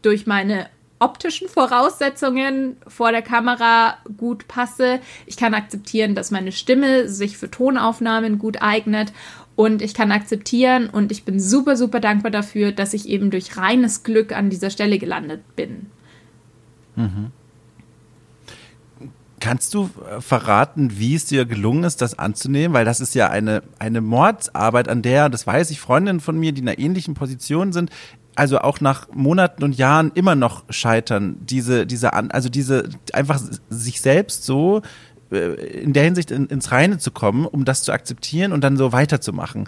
durch meine optischen Voraussetzungen vor der Kamera gut passe. Ich kann akzeptieren, dass meine Stimme sich für Tonaufnahmen gut eignet. Und ich kann akzeptieren und ich bin super, super dankbar dafür, dass ich eben durch reines Glück an dieser Stelle gelandet bin. Mhm. Kannst du äh, verraten, wie es dir gelungen ist, das anzunehmen? Weil das ist ja eine, eine Mordsarbeit, an der, das weiß ich, Freundinnen von mir, die in einer ähnlichen Position sind, also auch nach Monaten und Jahren immer noch scheitern, diese, diese, also diese, einfach sich selbst so äh, in der Hinsicht in, ins Reine zu kommen, um das zu akzeptieren und dann so weiterzumachen.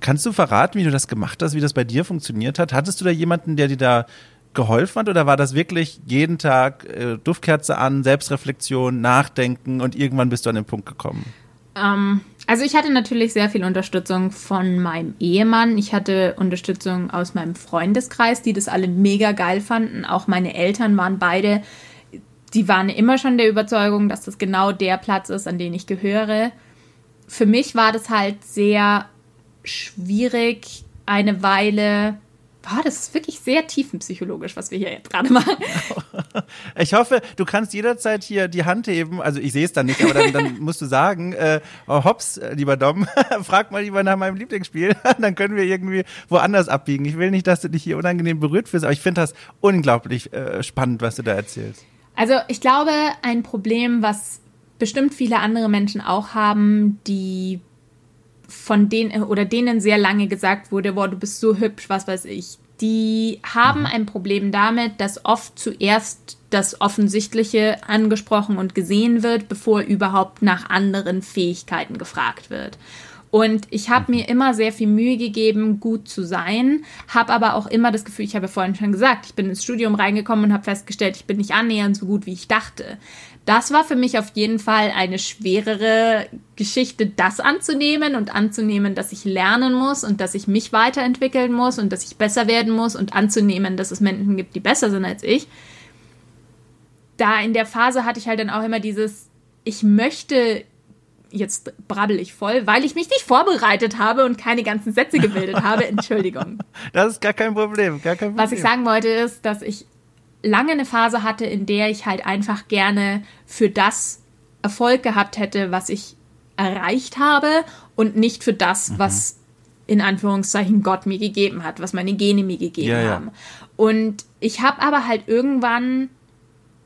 Kannst du verraten, wie du das gemacht hast, wie das bei dir funktioniert hat? Hattest du da jemanden, der dir da geholfen hat oder war das wirklich jeden Tag äh, Duftkerze an, Selbstreflexion, Nachdenken und irgendwann bist du an den Punkt gekommen? Ähm, also ich hatte natürlich sehr viel Unterstützung von meinem Ehemann. Ich hatte Unterstützung aus meinem Freundeskreis, die das alle mega geil fanden. Auch meine Eltern waren beide, die waren immer schon der Überzeugung, dass das genau der Platz ist, an den ich gehöre. Für mich war das halt sehr schwierig, eine Weile Boah, das ist wirklich sehr tiefenpsychologisch, was wir hier jetzt gerade machen. (laughs) Ich hoffe, du kannst jederzeit hier die Hand heben. Also ich sehe es dann nicht, aber dann, dann (laughs) musst du sagen, äh, oh, hops, äh, lieber Dom, (laughs) frag mal lieber nach meinem Lieblingsspiel. dann können wir irgendwie woanders abbiegen. Ich will nicht, dass du dich hier unangenehm berührt fühlst, aber ich finde das unglaublich äh, spannend, was du da erzählst. Also ich glaube, ein Problem, was bestimmt viele andere Menschen auch haben, die von denen oder denen sehr lange gesagt wurde, boah, du bist so hübsch, was weiß ich. Die haben mhm. ein Problem damit, dass oft zuerst das Offensichtliche angesprochen und gesehen wird, bevor überhaupt nach anderen Fähigkeiten gefragt wird. Und ich habe mir immer sehr viel Mühe gegeben, gut zu sein, habe aber auch immer das Gefühl, ich habe vorhin schon gesagt, ich bin ins Studium reingekommen und habe festgestellt, ich bin nicht annähernd so gut, wie ich dachte. Das war für mich auf jeden Fall eine schwerere Geschichte, das anzunehmen und anzunehmen, dass ich lernen muss und dass ich mich weiterentwickeln muss und dass ich besser werden muss und anzunehmen, dass es Menschen gibt, die besser sind als ich. Da in der Phase hatte ich halt dann auch immer dieses, ich möchte jetzt brabbel ich voll, weil ich mich nicht vorbereitet habe und keine ganzen Sätze gebildet habe. (laughs) Entschuldigung. Das ist gar kein Problem, gar kein Problem. Was ich sagen wollte ist, dass ich lange eine Phase hatte, in der ich halt einfach gerne für das Erfolg gehabt hätte, was ich erreicht habe und nicht für das, mhm. was in Anführungszeichen Gott mir gegeben hat, was meine Gene mir gegeben ja, haben. Ja. Und ich habe aber halt irgendwann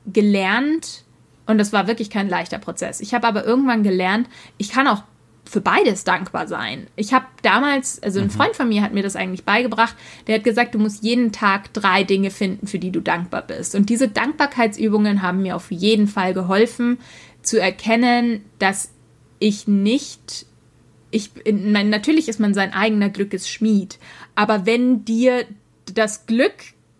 gelernt, und das war wirklich kein leichter Prozess. Ich habe aber irgendwann gelernt, ich kann auch für beides dankbar sein. Ich habe damals, also ein mhm. Freund von mir hat mir das eigentlich beigebracht, der hat gesagt, du musst jeden Tag drei Dinge finden, für die du dankbar bist. Und diese Dankbarkeitsübungen haben mir auf jeden Fall geholfen, zu erkennen, dass ich nicht, ich, nein, natürlich ist man sein eigener Glückesschmied, aber wenn dir das Glück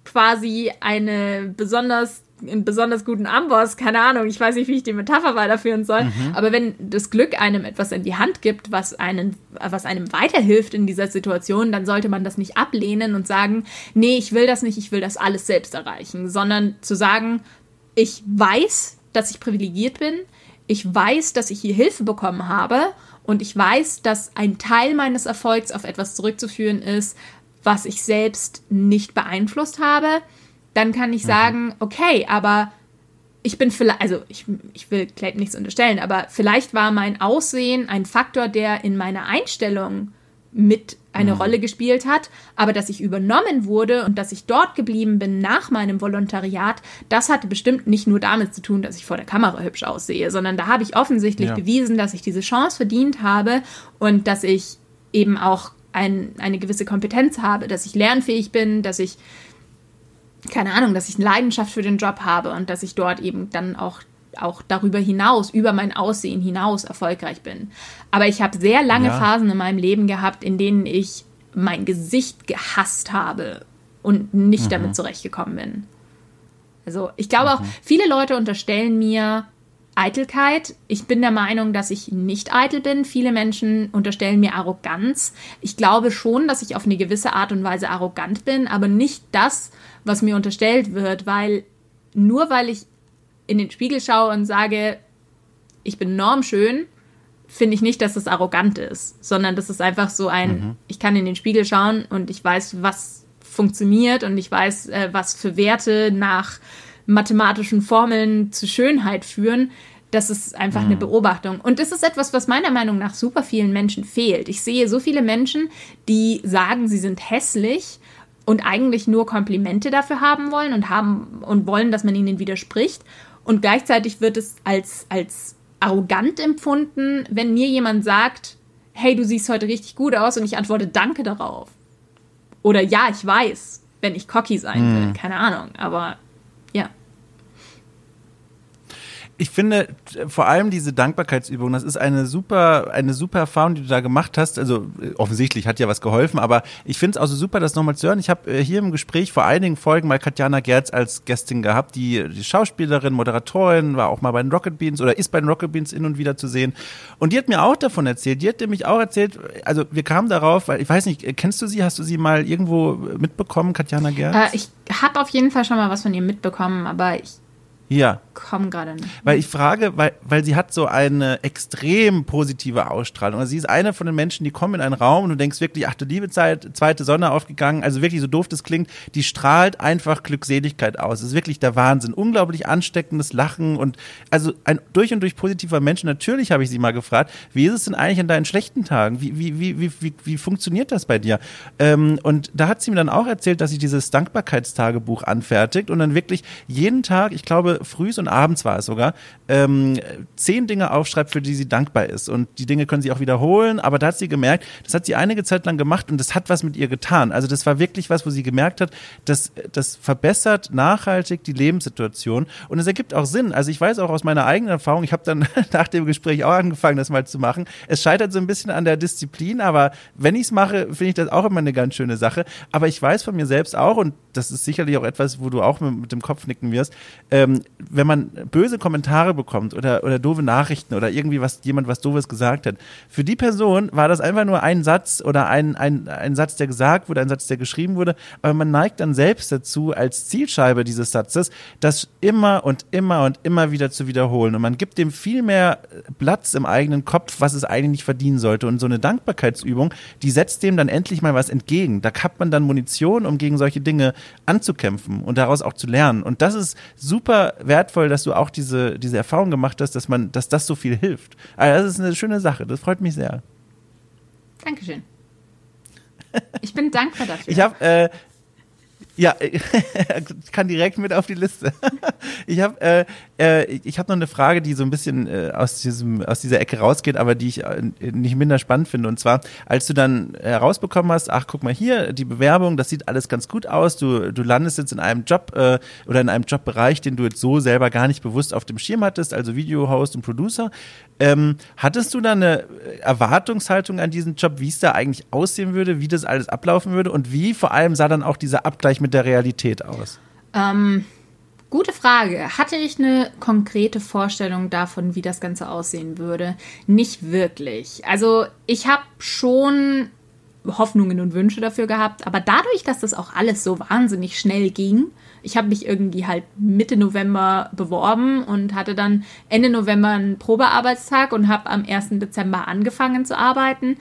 quasi eine besonders einen besonders guten Amboss, keine Ahnung, ich weiß nicht, wie ich die Metapher weiterführen soll, mhm. aber wenn das Glück einem etwas in die Hand gibt, was einen, was einem weiterhilft in dieser Situation, dann sollte man das nicht ablehnen und sagen, nee, ich will das nicht, ich will das alles selbst erreichen, sondern zu sagen, ich weiß, dass ich privilegiert bin, ich weiß, dass ich hier Hilfe bekommen habe und ich weiß, dass ein Teil meines Erfolgs auf etwas zurückzuführen ist, was ich selbst nicht beeinflusst habe dann kann ich mhm. sagen, okay, aber ich bin vielleicht, also ich, ich will Clayton nichts unterstellen, aber vielleicht war mein Aussehen ein Faktor, der in meiner Einstellung mit eine mhm. Rolle gespielt hat, aber dass ich übernommen wurde und dass ich dort geblieben bin nach meinem Volontariat, das hatte bestimmt nicht nur damit zu tun, dass ich vor der Kamera hübsch aussehe, sondern da habe ich offensichtlich ja. bewiesen, dass ich diese Chance verdient habe und dass ich eben auch ein, eine gewisse Kompetenz habe, dass ich lernfähig bin, dass ich keine Ahnung, dass ich eine Leidenschaft für den Job habe und dass ich dort eben dann auch auch darüber hinaus, über mein Aussehen hinaus erfolgreich bin. Aber ich habe sehr lange ja. Phasen in meinem Leben gehabt, in denen ich mein Gesicht gehasst habe und nicht mhm. damit zurechtgekommen bin. Also ich glaube mhm. auch, viele Leute unterstellen mir Eitelkeit. Ich bin der Meinung, dass ich nicht eitel bin. Viele Menschen unterstellen mir Arroganz. Ich glaube schon, dass ich auf eine gewisse Art und Weise arrogant bin, aber nicht das, was mir unterstellt wird, weil nur weil ich in den Spiegel schaue und sage, ich bin normschön, finde ich nicht, dass das arrogant ist, sondern das ist einfach so ein, mhm. ich kann in den Spiegel schauen und ich weiß, was funktioniert und ich weiß, äh, was für Werte nach mathematischen Formeln zu Schönheit führen. Das ist einfach mhm. eine Beobachtung. Und das ist etwas, was meiner Meinung nach super vielen Menschen fehlt. Ich sehe so viele Menschen, die sagen, sie sind hässlich und eigentlich nur Komplimente dafür haben wollen und haben und wollen, dass man ihnen widerspricht. Und gleichzeitig wird es als, als arrogant empfunden, wenn mir jemand sagt, hey, du siehst heute richtig gut aus und ich antworte Danke darauf. Oder ja, ich weiß, wenn ich cocky sein will, hm. keine Ahnung, aber ja ich finde vor allem diese Dankbarkeitsübung, das ist eine super, eine super Erfahrung, die du da gemacht hast. Also äh, offensichtlich hat ja was geholfen, aber ich finde es auch so super, das nochmal zu hören. Ich habe äh, hier im Gespräch vor einigen Folgen mal Katjana Gerz als Gästin gehabt, die, die Schauspielerin, Moderatorin, war auch mal bei den Rocket Beans oder ist bei den Rocket Beans in und wieder zu sehen. Und die hat mir auch davon erzählt. Die hat nämlich auch erzählt, also wir kamen darauf, weil ich weiß nicht, kennst du sie? Hast du sie mal irgendwo mitbekommen, Katjana Gerz? Äh, ich habe auf jeden Fall schon mal was von ihr mitbekommen, aber ich ja. Kommen gerade nicht. Weil ich frage, weil, weil sie hat so eine extrem positive Ausstrahlung. Also sie ist eine von den Menschen, die kommen in einen Raum und du denkst wirklich, ach du liebe Zeit, zweite Sonne aufgegangen. Also wirklich so doof das klingt, die strahlt einfach Glückseligkeit aus. Das ist wirklich der Wahnsinn. Unglaublich ansteckendes Lachen und also ein durch und durch positiver Mensch. Natürlich habe ich sie mal gefragt, wie ist es denn eigentlich in deinen schlechten Tagen? Wie, wie, wie, wie, wie, wie funktioniert das bei dir? Ähm, und da hat sie mir dann auch erzählt, dass sie dieses Dankbarkeitstagebuch anfertigt und dann wirklich jeden Tag, ich glaube, frühs und abends war es sogar, ähm, zehn Dinge aufschreibt, für die sie dankbar ist. Und die Dinge können sie auch wiederholen, aber da hat sie gemerkt, das hat sie einige Zeit lang gemacht und das hat was mit ihr getan. Also das war wirklich was, wo sie gemerkt hat, dass das verbessert nachhaltig die Lebenssituation und es ergibt auch Sinn. Also ich weiß auch aus meiner eigenen Erfahrung, ich habe dann (laughs) nach dem Gespräch auch angefangen, das mal zu machen. Es scheitert so ein bisschen an der Disziplin, aber wenn ich es mache, finde ich das auch immer eine ganz schöne Sache. Aber ich weiß von mir selbst auch, und das ist sicherlich auch etwas, wo du auch mit, mit dem Kopf nicken wirst, ähm, wenn man böse Kommentare bekommt oder, oder doofe Nachrichten oder irgendwie was, jemand was doofes gesagt hat, für die Person war das einfach nur ein Satz oder ein, ein, ein Satz, der gesagt wurde, ein Satz, der geschrieben wurde, aber man neigt dann selbst dazu, als Zielscheibe dieses Satzes, das immer und immer und immer wieder zu wiederholen. Und man gibt dem viel mehr Platz im eigenen Kopf, was es eigentlich verdienen sollte. Und so eine Dankbarkeitsübung, die setzt dem dann endlich mal was entgegen. Da hat man dann Munition, um gegen solche Dinge anzukämpfen und daraus auch zu lernen. Und das ist super wertvoll, dass du auch diese, diese Erfahrung gemacht hast, dass man, dass das so viel hilft. Also das ist eine schöne Sache. Das freut mich sehr. Dankeschön. Ich bin dankbar dafür. Ich habe äh, ja, ich (laughs) kann direkt mit auf die Liste. (laughs) Ich habe äh, äh, hab noch eine Frage, die so ein bisschen äh, aus, diesem, aus dieser Ecke rausgeht, aber die ich äh, nicht minder spannend finde. Und zwar, als du dann herausbekommen hast, ach guck mal hier, die Bewerbung, das sieht alles ganz gut aus. Du, du landest jetzt in einem Job äh, oder in einem Jobbereich, den du jetzt so selber gar nicht bewusst auf dem Schirm hattest, also Videohost und Producer. Ähm, hattest du da eine Erwartungshaltung an diesen Job, wie es da eigentlich aussehen würde, wie das alles ablaufen würde und wie vor allem sah dann auch dieser Abgleich mit der Realität aus? Ähm, gute Frage. Hatte ich eine konkrete Vorstellung davon, wie das Ganze aussehen würde? Nicht wirklich. Also ich habe schon Hoffnungen und Wünsche dafür gehabt, aber dadurch, dass das auch alles so wahnsinnig schnell ging, ich habe mich irgendwie halt Mitte November beworben und hatte dann Ende November einen Probearbeitstag und habe am 1. Dezember angefangen zu arbeiten.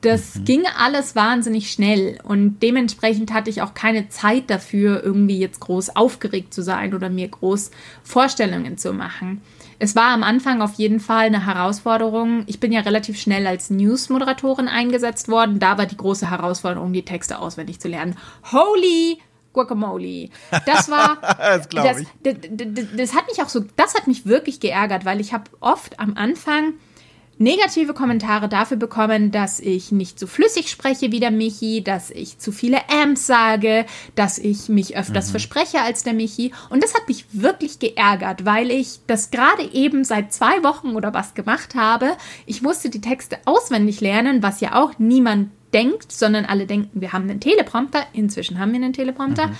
Das mhm. ging alles wahnsinnig schnell und dementsprechend hatte ich auch keine Zeit dafür, irgendwie jetzt groß aufgeregt zu sein oder mir groß Vorstellungen zu machen. Es war am Anfang auf jeden Fall eine Herausforderung. Ich bin ja relativ schnell als News-Moderatorin eingesetzt worden. Da war die große Herausforderung, die Texte auswendig zu lernen. Holy Guacamole. Das war. (laughs) das, das, das, das, hat mich auch so, das hat mich wirklich geärgert, weil ich habe oft am Anfang negative Kommentare dafür bekommen, dass ich nicht so flüssig spreche wie der Michi, dass ich zu viele Amps sage, dass ich mich öfters mhm. verspreche als der Michi. Und das hat mich wirklich geärgert, weil ich das gerade eben seit zwei Wochen oder was gemacht habe. Ich musste die Texte auswendig lernen, was ja auch niemand denkt, sondern alle denken, wir haben einen Teleprompter. Inzwischen haben wir einen Teleprompter. Mhm.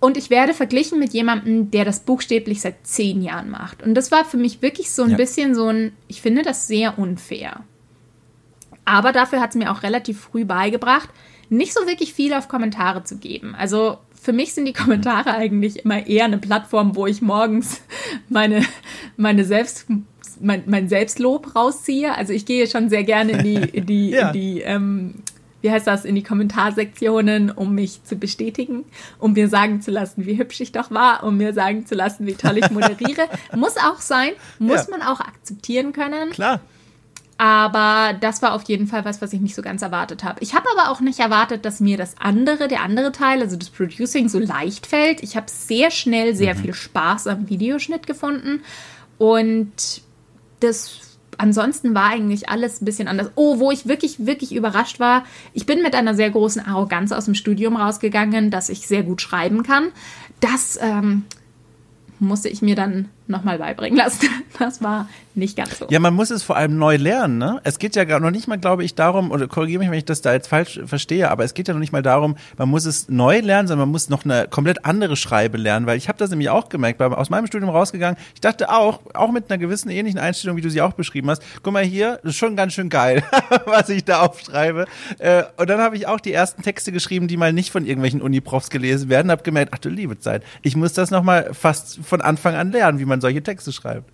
Und ich werde verglichen mit jemandem, der das buchstäblich seit zehn Jahren macht. Und das war für mich wirklich so ein ja. bisschen so ein, ich finde das sehr unfair. Aber dafür hat es mir auch relativ früh beigebracht, nicht so wirklich viel auf Kommentare zu geben. Also für mich sind die Kommentare eigentlich immer eher eine Plattform, wo ich morgens (laughs) meine, meine Selbst, mein, mein Selbstlob rausziehe. Also ich gehe schon sehr gerne in die, in die, (laughs) ja. in die ähm, wie heißt das, in die Kommentarsektionen, um mich zu bestätigen, um mir sagen zu lassen, wie hübsch ich doch war, um mir sagen zu lassen, wie toll ich (laughs) moderiere. muss auch sein, muss ja. man auch akzeptieren können. Klar. Aber das war auf jeden Fall was, was ich nicht so ganz erwartet habe. Ich habe aber auch nicht erwartet, dass mir das andere, der andere Teil, also das Producing, so leicht fällt. Ich habe sehr schnell sehr mhm. viel Spaß am Videoschnitt gefunden. Und das ansonsten war eigentlich alles ein bisschen anders. Oh, wo ich wirklich, wirklich überrascht war, ich bin mit einer sehr großen Arroganz aus dem Studium rausgegangen, dass ich sehr gut schreiben kann. Das ähm, musste ich mir dann nochmal beibringen lassen. (laughs) Das war nicht ganz so. Ja, man muss es vor allem neu lernen. Ne? Es geht ja gar noch nicht mal, glaube ich, darum, oder korrigiere mich, wenn ich das da jetzt falsch verstehe, aber es geht ja noch nicht mal darum, man muss es neu lernen, sondern man muss noch eine komplett andere Schreibe lernen, weil ich habe das nämlich auch gemerkt, weil aus meinem Studium rausgegangen, ich dachte auch, auch mit einer gewissen ähnlichen Einstellung, wie du sie auch beschrieben hast, guck mal hier, das ist schon ganz schön geil, (laughs) was ich da aufschreibe. Äh, und dann habe ich auch die ersten Texte geschrieben, die mal nicht von irgendwelchen Uniprofs gelesen werden, habe gemerkt, ach du liebe Zeit, ich muss das nochmal fast von Anfang an lernen, wie man solche Texte schreibt.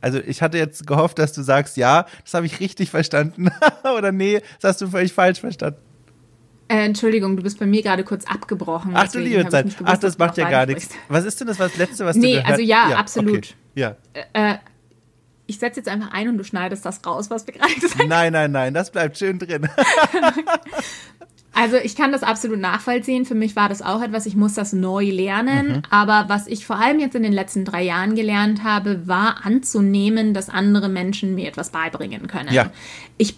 Also ich hatte jetzt gehofft, dass du sagst, ja, das habe ich richtig verstanden. (laughs) Oder nee, das hast du völlig falsch verstanden. Äh, Entschuldigung, du bist bei mir gerade kurz abgebrochen. Ach du liebe Zeit. Gewusst, Ach, das macht ja gar nichts. Was ist denn das was Letzte, was nee, du Nee, also ja, ja absolut. Okay. Ja. Äh, äh, ich setze jetzt einfach ein und du schneidest das raus, was wir gerade gesagt haben. Nein, nein, nein, das bleibt schön drin. (laughs) (laughs) Also ich kann das absolut nachvollziehen. Für mich war das auch etwas, ich muss das neu lernen. Mhm. Aber was ich vor allem jetzt in den letzten drei Jahren gelernt habe, war anzunehmen, dass andere Menschen mir etwas beibringen können. Ja. Ich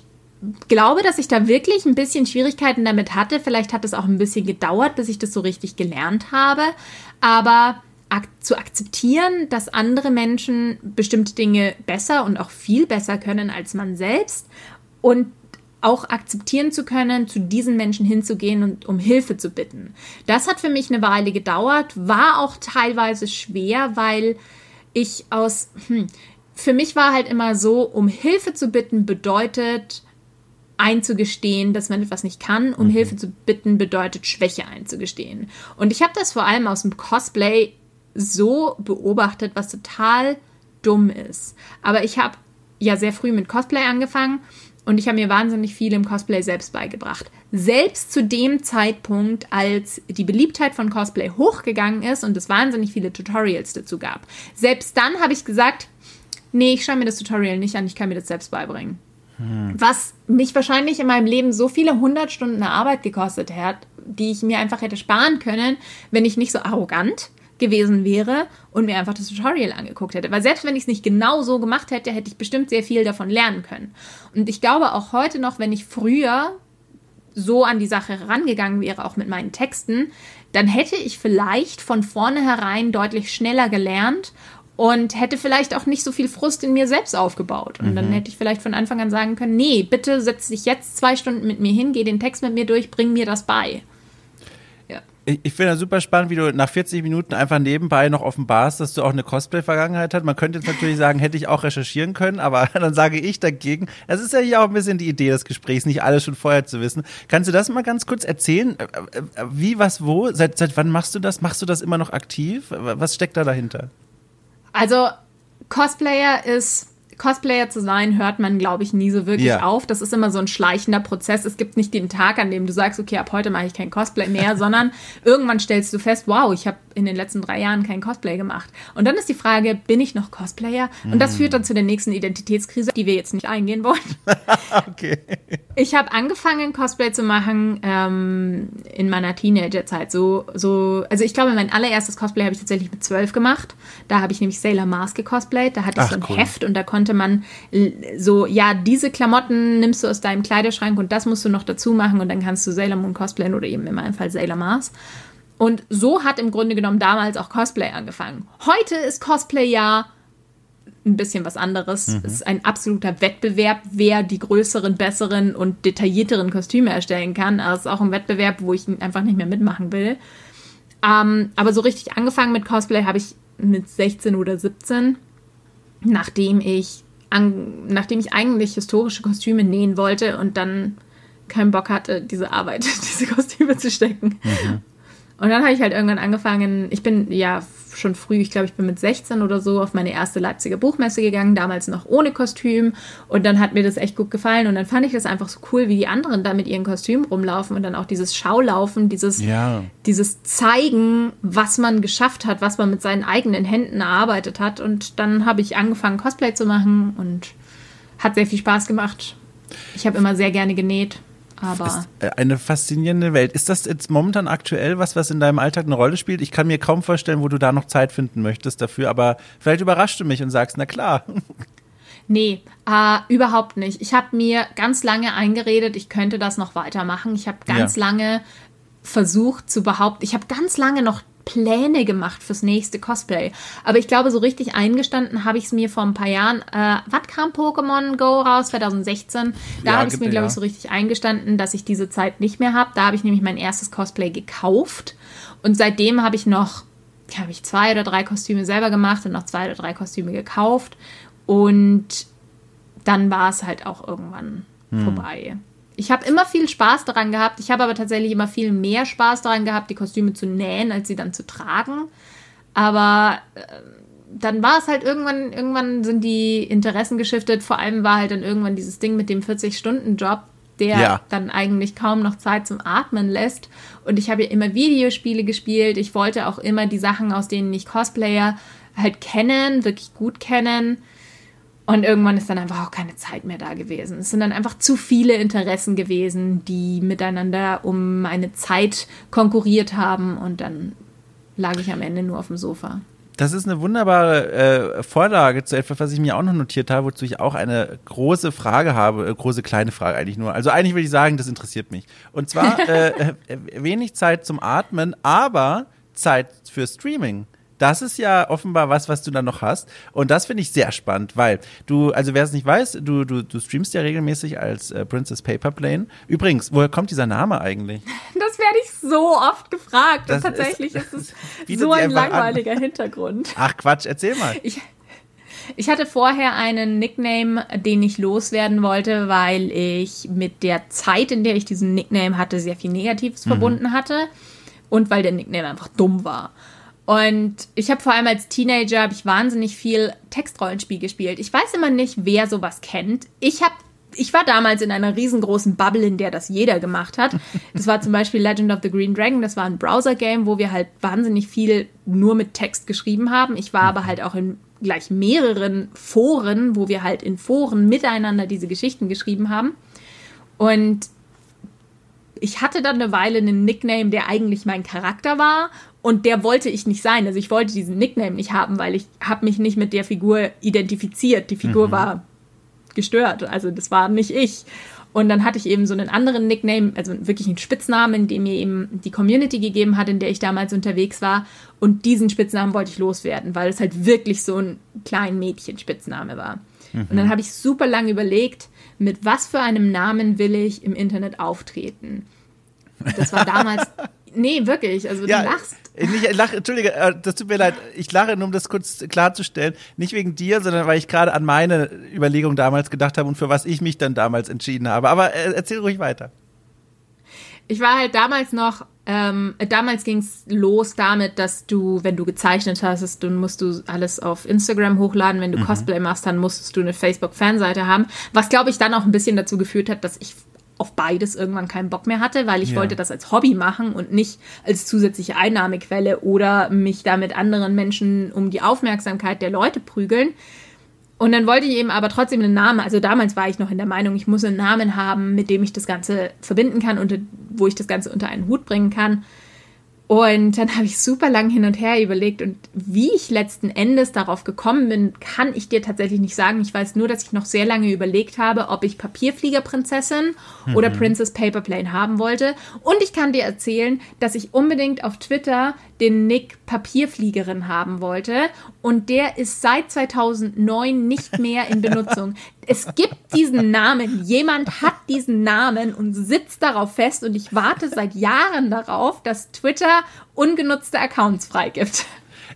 glaube, dass ich da wirklich ein bisschen Schwierigkeiten damit hatte. Vielleicht hat es auch ein bisschen gedauert, bis ich das so richtig gelernt habe. Aber ak zu akzeptieren, dass andere Menschen bestimmte Dinge besser und auch viel besser können als man selbst und auch akzeptieren zu können, zu diesen Menschen hinzugehen und um Hilfe zu bitten. Das hat für mich eine Weile gedauert, war auch teilweise schwer, weil ich aus, hm, für mich war halt immer so, um Hilfe zu bitten bedeutet einzugestehen, dass man etwas nicht kann. Um mhm. Hilfe zu bitten bedeutet Schwäche einzugestehen. Und ich habe das vor allem aus dem Cosplay so beobachtet, was total dumm ist. Aber ich habe ja sehr früh mit Cosplay angefangen und ich habe mir wahnsinnig viel im Cosplay selbst beigebracht. Selbst zu dem Zeitpunkt, als die Beliebtheit von Cosplay hochgegangen ist und es wahnsinnig viele Tutorials dazu gab. Selbst dann habe ich gesagt, nee, ich schaue mir das Tutorial nicht an, ich kann mir das selbst beibringen. Hm. Was mich wahrscheinlich in meinem Leben so viele hundert Stunden Arbeit gekostet hat, die ich mir einfach hätte sparen können, wenn ich nicht so arrogant gewesen wäre und mir einfach das Tutorial angeguckt hätte. Weil selbst wenn ich es nicht genau so gemacht hätte, hätte ich bestimmt sehr viel davon lernen können. Und ich glaube auch heute noch, wenn ich früher so an die Sache herangegangen wäre, auch mit meinen Texten, dann hätte ich vielleicht von vornherein deutlich schneller gelernt und hätte vielleicht auch nicht so viel Frust in mir selbst aufgebaut. Und mhm. dann hätte ich vielleicht von Anfang an sagen können, nee, bitte setz dich jetzt zwei Stunden mit mir hin, geh den Text mit mir durch, bring mir das bei ich, ich finde das super spannend, wie du nach 40 Minuten einfach nebenbei noch offenbarst, dass du auch eine Cosplay-Vergangenheit hast. Man könnte jetzt natürlich sagen, hätte ich auch recherchieren können, aber (laughs) dann sage ich dagegen. Es ist ja hier auch ein bisschen die Idee des Gesprächs, nicht alles schon vorher zu wissen. Kannst du das mal ganz kurz erzählen? Äh, äh, wie, was, wo? Seit, seit wann machst du das? Machst du das immer noch aktiv? Was steckt da dahinter? Also, Cosplayer ist Cosplayer zu sein, hört man, glaube ich, nie so wirklich Ja. auf. Das ist immer so ein schleichender Prozess. Es gibt nicht den Tag, an dem du sagst, okay, ab heute mache ich kein Cosplay mehr, (laughs) sondern irgendwann stellst du fest, wow, ich habe in den letzten drei Jahren kein Cosplay gemacht. Und dann ist die Frage, bin ich noch Cosplayer? Und das führt dann zu der nächsten Identitätskrise, die wir jetzt nicht eingehen wollen. (laughs) Okay. Ich habe angefangen, Cosplay zu machen ähm, in meiner Teenagerzeit. So, so, also ich glaube, mein allererstes Cosplay habe ich tatsächlich mit zwölf gemacht. Da habe ich nämlich Sailor Mars gecosplayt. Da hatte ich Ach, so ein cool. Heft und da konnte man l- so, ja, diese Klamotten nimmst du aus deinem Kleiderschrank und das musst du noch dazu machen und dann kannst du Sailor Moon cosplayen oder eben in meinem Fall Sailor Mars. Und so hat im Grunde genommen damals auch Cosplay angefangen. Heute ist Cosplay ja ein bisschen was anderes. Es ist ein absoluter Wettbewerb, wer die größeren, besseren und detaillierteren Kostüme erstellen kann. Aber es ist auch ein Wettbewerb, wo ich einfach nicht mehr mitmachen will. Ähm, aber so richtig angefangen mit Cosplay habe ich mit 16 oder 17, nachdem ich, an, nachdem ich eigentlich historische Kostüme nähen wollte und dann keinen Bock hatte, diese Arbeit, (laughs) diese Kostüme zu stecken. Und dann habe ich halt irgendwann angefangen, ich bin ja schon früh, ich glaube, ich bin mit 16 oder so auf meine erste Leipziger Buchmesse gegangen, damals noch ohne Kostüm. Und dann hat mir das echt gut gefallen. Und dann fand ich das einfach so cool, wie die anderen da mit ihren Kostümen rumlaufen und dann auch dieses Schaulaufen, dieses, Ja. dieses Zeigen, was man geschafft hat, was man mit seinen eigenen Händen erarbeitet hat. Und dann habe ich angefangen, Cosplay zu machen und hat sehr viel Spaß gemacht. Ich habe immer sehr gerne genäht, aber. Äh, Eine faszinierende Welt. Ist das jetzt momentan aktuell was, was in deinem Alltag eine Rolle spielt? Ich kann mir kaum vorstellen, wo du da noch Zeit finden möchtest dafür, aber vielleicht überraschst du mich und sagst, na klar. (laughs) Nee, äh, überhaupt nicht. Ich habe mir ganz lange eingeredet, ich könnte das noch weitermachen. Ich habe ganz Ja. lange versucht zu behaupten, ich habe ganz lange noch Pläne gemacht fürs nächste Cosplay. Aber ich glaube, so richtig eingestanden habe ich es mir vor ein paar Jahren. Äh, was kam Pokémon Go raus? 2016. Da Ja, habe ich es mir, glaube ich, so richtig eingestanden, dass ich diese Zeit nicht mehr habe. Da habe ich nämlich mein erstes Cosplay gekauft. Und seitdem habe ich noch, habe ich zwei oder drei Kostüme selber gemacht und noch zwei oder drei Kostüme gekauft. Und dann war es halt auch irgendwann vorbei. Ich habe immer viel Spaß daran gehabt. Ich habe aber tatsächlich immer viel mehr Spaß daran gehabt, die Kostüme zu nähen, als sie dann zu tragen. Aber äh, dann war es halt irgendwann, irgendwann sind die Interessen geschiftet. Vor allem war halt dann irgendwann dieses Ding mit dem 40-Stunden-Job, der Ja. dann eigentlich kaum noch Zeit zum Atmen lässt. Und ich habe ja immer Videospiele gespielt. Ich wollte auch immer die Sachen, aus denen ich Cosplayer halt kennen, wirklich gut kennen. Und irgendwann ist dann einfach auch keine Zeit mehr da gewesen. Es sind dann einfach zu viele Interessen gewesen, die miteinander um eine Zeit konkurriert haben. Und dann lag ich am Ende nur auf dem Sofa. Das ist eine wunderbare äh, Vorlage zu etwas, was ich mir auch noch notiert habe, wozu ich auch eine große Frage habe, äh, große kleine Frage eigentlich nur. Also eigentlich würde ich sagen, das interessiert mich. Und zwar (laughs) äh, äh, wenig Zeit zum Atmen, aber Zeit für Streaming. Das ist ja offenbar was, was du dann noch hast. Und das finde ich sehr spannend, weil du, also wer es nicht weiß, du, du, du streamst ja regelmäßig als äh, Princess Paperplane. Übrigens, woher kommt dieser Name eigentlich? (laughs) Das werde ich so oft gefragt. Das und tatsächlich ist- (laughs) ist, es so ein einfach an. langweiliger Hintergrund. (laughs) Ach Quatsch, erzähl mal. Ich, ich hatte vorher einen Nickname, den ich loswerden wollte, weil ich mit der Zeit, in der ich diesen Nickname hatte, sehr viel Negatives verbunden hatte und weil der Nickname einfach dumm war. Und ich habe vor allem als Teenager ich wahnsinnig viel Textrollenspiel gespielt. Ich weiß immer nicht, wer sowas kennt. Ich habe ich war damals in einer riesengroßen Bubble, in der das jeder gemacht hat. Das war zum Beispiel Legend of the Green Dragon. Das war ein Browser-Game, wo wir halt wahnsinnig viel nur mit Text geschrieben haben. Ich war aber halt auch in gleich mehreren Foren, wo wir halt in Foren miteinander diese Geschichten geschrieben haben. Und ich hatte dann eine Weile einen Nickname, der eigentlich mein Charakter war und der wollte ich nicht sein. Also ich wollte diesen Nickname nicht haben, weil ich habe mich nicht mit der Figur identifiziert. Die Figur war gestört, also das war nicht ich. Und dann hatte ich eben so einen anderen Nickname, also wirklich einen Spitznamen, den mir eben die Community gegeben hat, in der ich damals unterwegs war. Und diesen Spitznamen wollte ich loswerden, weil es halt wirklich so ein klein Mädchen-Spitzname war. Und dann habe ich super lange überlegt, mit was für einem Namen will ich im Internet auftreten. Das war damals. (laughs) Nee, wirklich. Also du lachst. Ich, lache, Entschuldige, äh, das tut mir leid. Ich lache, nur um das kurz klarzustellen. Nicht wegen dir, sondern weil ich gerade an meine Überlegung damals gedacht habe und für was ich mich dann damals entschieden habe. Aber äh, erzähl ruhig weiter. Ich war halt damals noch ähm, damals ging es los damit, dass du, wenn du gezeichnet hast, dann musst du alles auf Instagram hochladen. Wenn du mhm. Cosplay machst, dann musstest du eine Facebook-Fanseite haben. Was, glaube ich, dann auch ein bisschen dazu geführt hat, dass ich auf beides irgendwann keinen Bock mehr hatte, weil ich ja. wollte das als Hobby machen und nicht als zusätzliche Einnahmequelle oder mich da mit anderen Menschen um die Aufmerksamkeit der Leute prügeln. Und dann wollte ich eben aber trotzdem einen Namen. Also damals war ich noch in der Meinung, ich muss einen Namen haben, mit dem ich das Ganze verbinden kann und wo ich das Ganze unter einen Hut bringen kann. Und dann habe ich super lang hin und her überlegt und wie ich letzten Endes darauf gekommen bin, kann ich dir tatsächlich nicht sagen. Ich weiß nur, dass ich noch sehr lange überlegt habe, ob ich Papierfliegerprinzessin mhm. oder Princess Paperplane haben wollte. Und ich kann dir erzählen, dass ich unbedingt auf Twitter den Nick Papierfliegerin haben wollte und der ist seit 2009 nicht mehr in Benutzung. (laughs) es gibt diesen Namen, jemand hat diesen Namen und sitzt darauf fest und ich warte seit Jahren darauf, dass Twitter ungenutzte Accounts freigibt.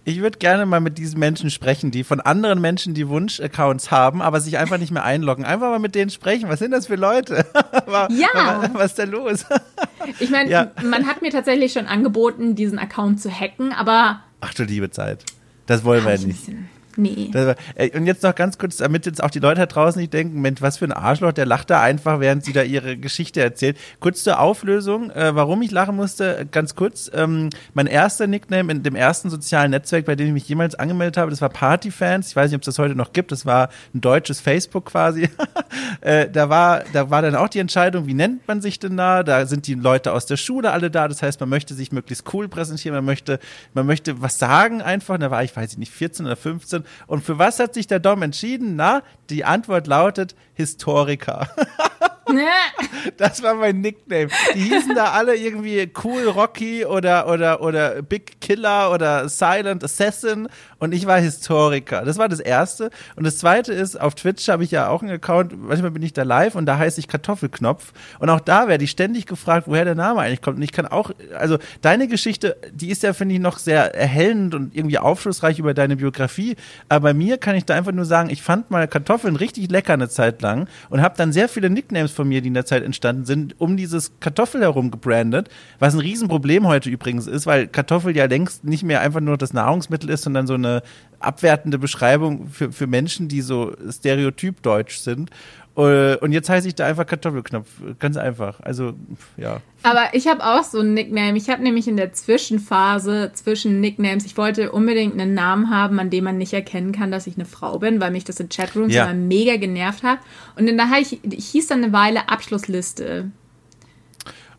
Ich würde gerne mal mit diesen Menschen sprechen, die von anderen Menschen die Wunsch-Accounts haben, aber sich einfach nicht mehr einloggen. Einfach mal mit denen sprechen. Was sind das für Leute? (laughs) ja. Was ist da los? (laughs) ich meine, ja. man hat mir tatsächlich schon angeboten, diesen Account zu hacken, aber. Ach du liebe Zeit. Das wollen wir ja nicht. Nee. War, und jetzt noch ganz kurz, damit jetzt auch die Leute da draußen nicht denken, Mensch, was für ein Arschloch, der lacht da einfach, während sie da ihre Geschichte erzählt. Kurz zur Auflösung, äh, warum ich lachen musste, ganz kurz. Ähm, mein erster Nickname in dem ersten sozialen Netzwerk, bei dem ich mich jemals angemeldet habe, das war Partyfans. Ich weiß nicht, ob es das heute noch gibt. Das war ein deutsches Facebook quasi. (laughs) äh, da war, da war dann auch die Entscheidung, wie nennt man sich denn da? Da sind die Leute aus der Schule alle da. Das heißt, man möchte sich möglichst cool präsentieren. Man möchte, man möchte was sagen einfach. Und da war ich, weiß ich nicht, 14 oder 15 und für was hat sich der Dom entschieden? Na, die Antwort lautet Historiker. (laughs) das war mein Nickname. Die hießen da alle irgendwie Cool Rocky oder, oder, oder Big Killer oder Silent Assassin und ich war Historiker. Das war das erste. Und das zweite ist, auf Twitch habe ich ja auch einen Account, manchmal bin ich da live und da heiße ich Kartoffelknopf. Und auch da werde ich ständig gefragt, woher der Name eigentlich kommt. Und ich kann auch, also deine Geschichte, die ist ja, finde ich, noch sehr erhellend und irgendwie aufschlussreich über deine Biografie. Aber bei mir kann ich da einfach nur sagen, ich fand mal Kartoffeln richtig lecker eine Zeit lang und habe dann sehr viele Nicknames von mir, die in der Zeit entstanden sind, um dieses Kartoffel herum gebrandet. Was ein Riesenproblem heute übrigens ist, weil Kartoffel ja längst nicht mehr einfach nur das Nahrungsmittel ist, sondern so eine abwertende Beschreibung für, für Menschen, die so stereotypdeutsch sind. Äh, und jetzt heiße ich da einfach Kartoffelknopf. Ganz einfach. Also, ja. Aber ich habe auch so ein Nickname. Ich habe nämlich in der Zwischenphase zwischen Nicknames, ich wollte unbedingt einen Namen haben, an dem man nicht erkennen kann, dass ich eine Frau bin, weil mich das in Chatrooms ja. immer mega genervt hat. Und dann da ich, ich hieß dann eine Weile Abschlussliste.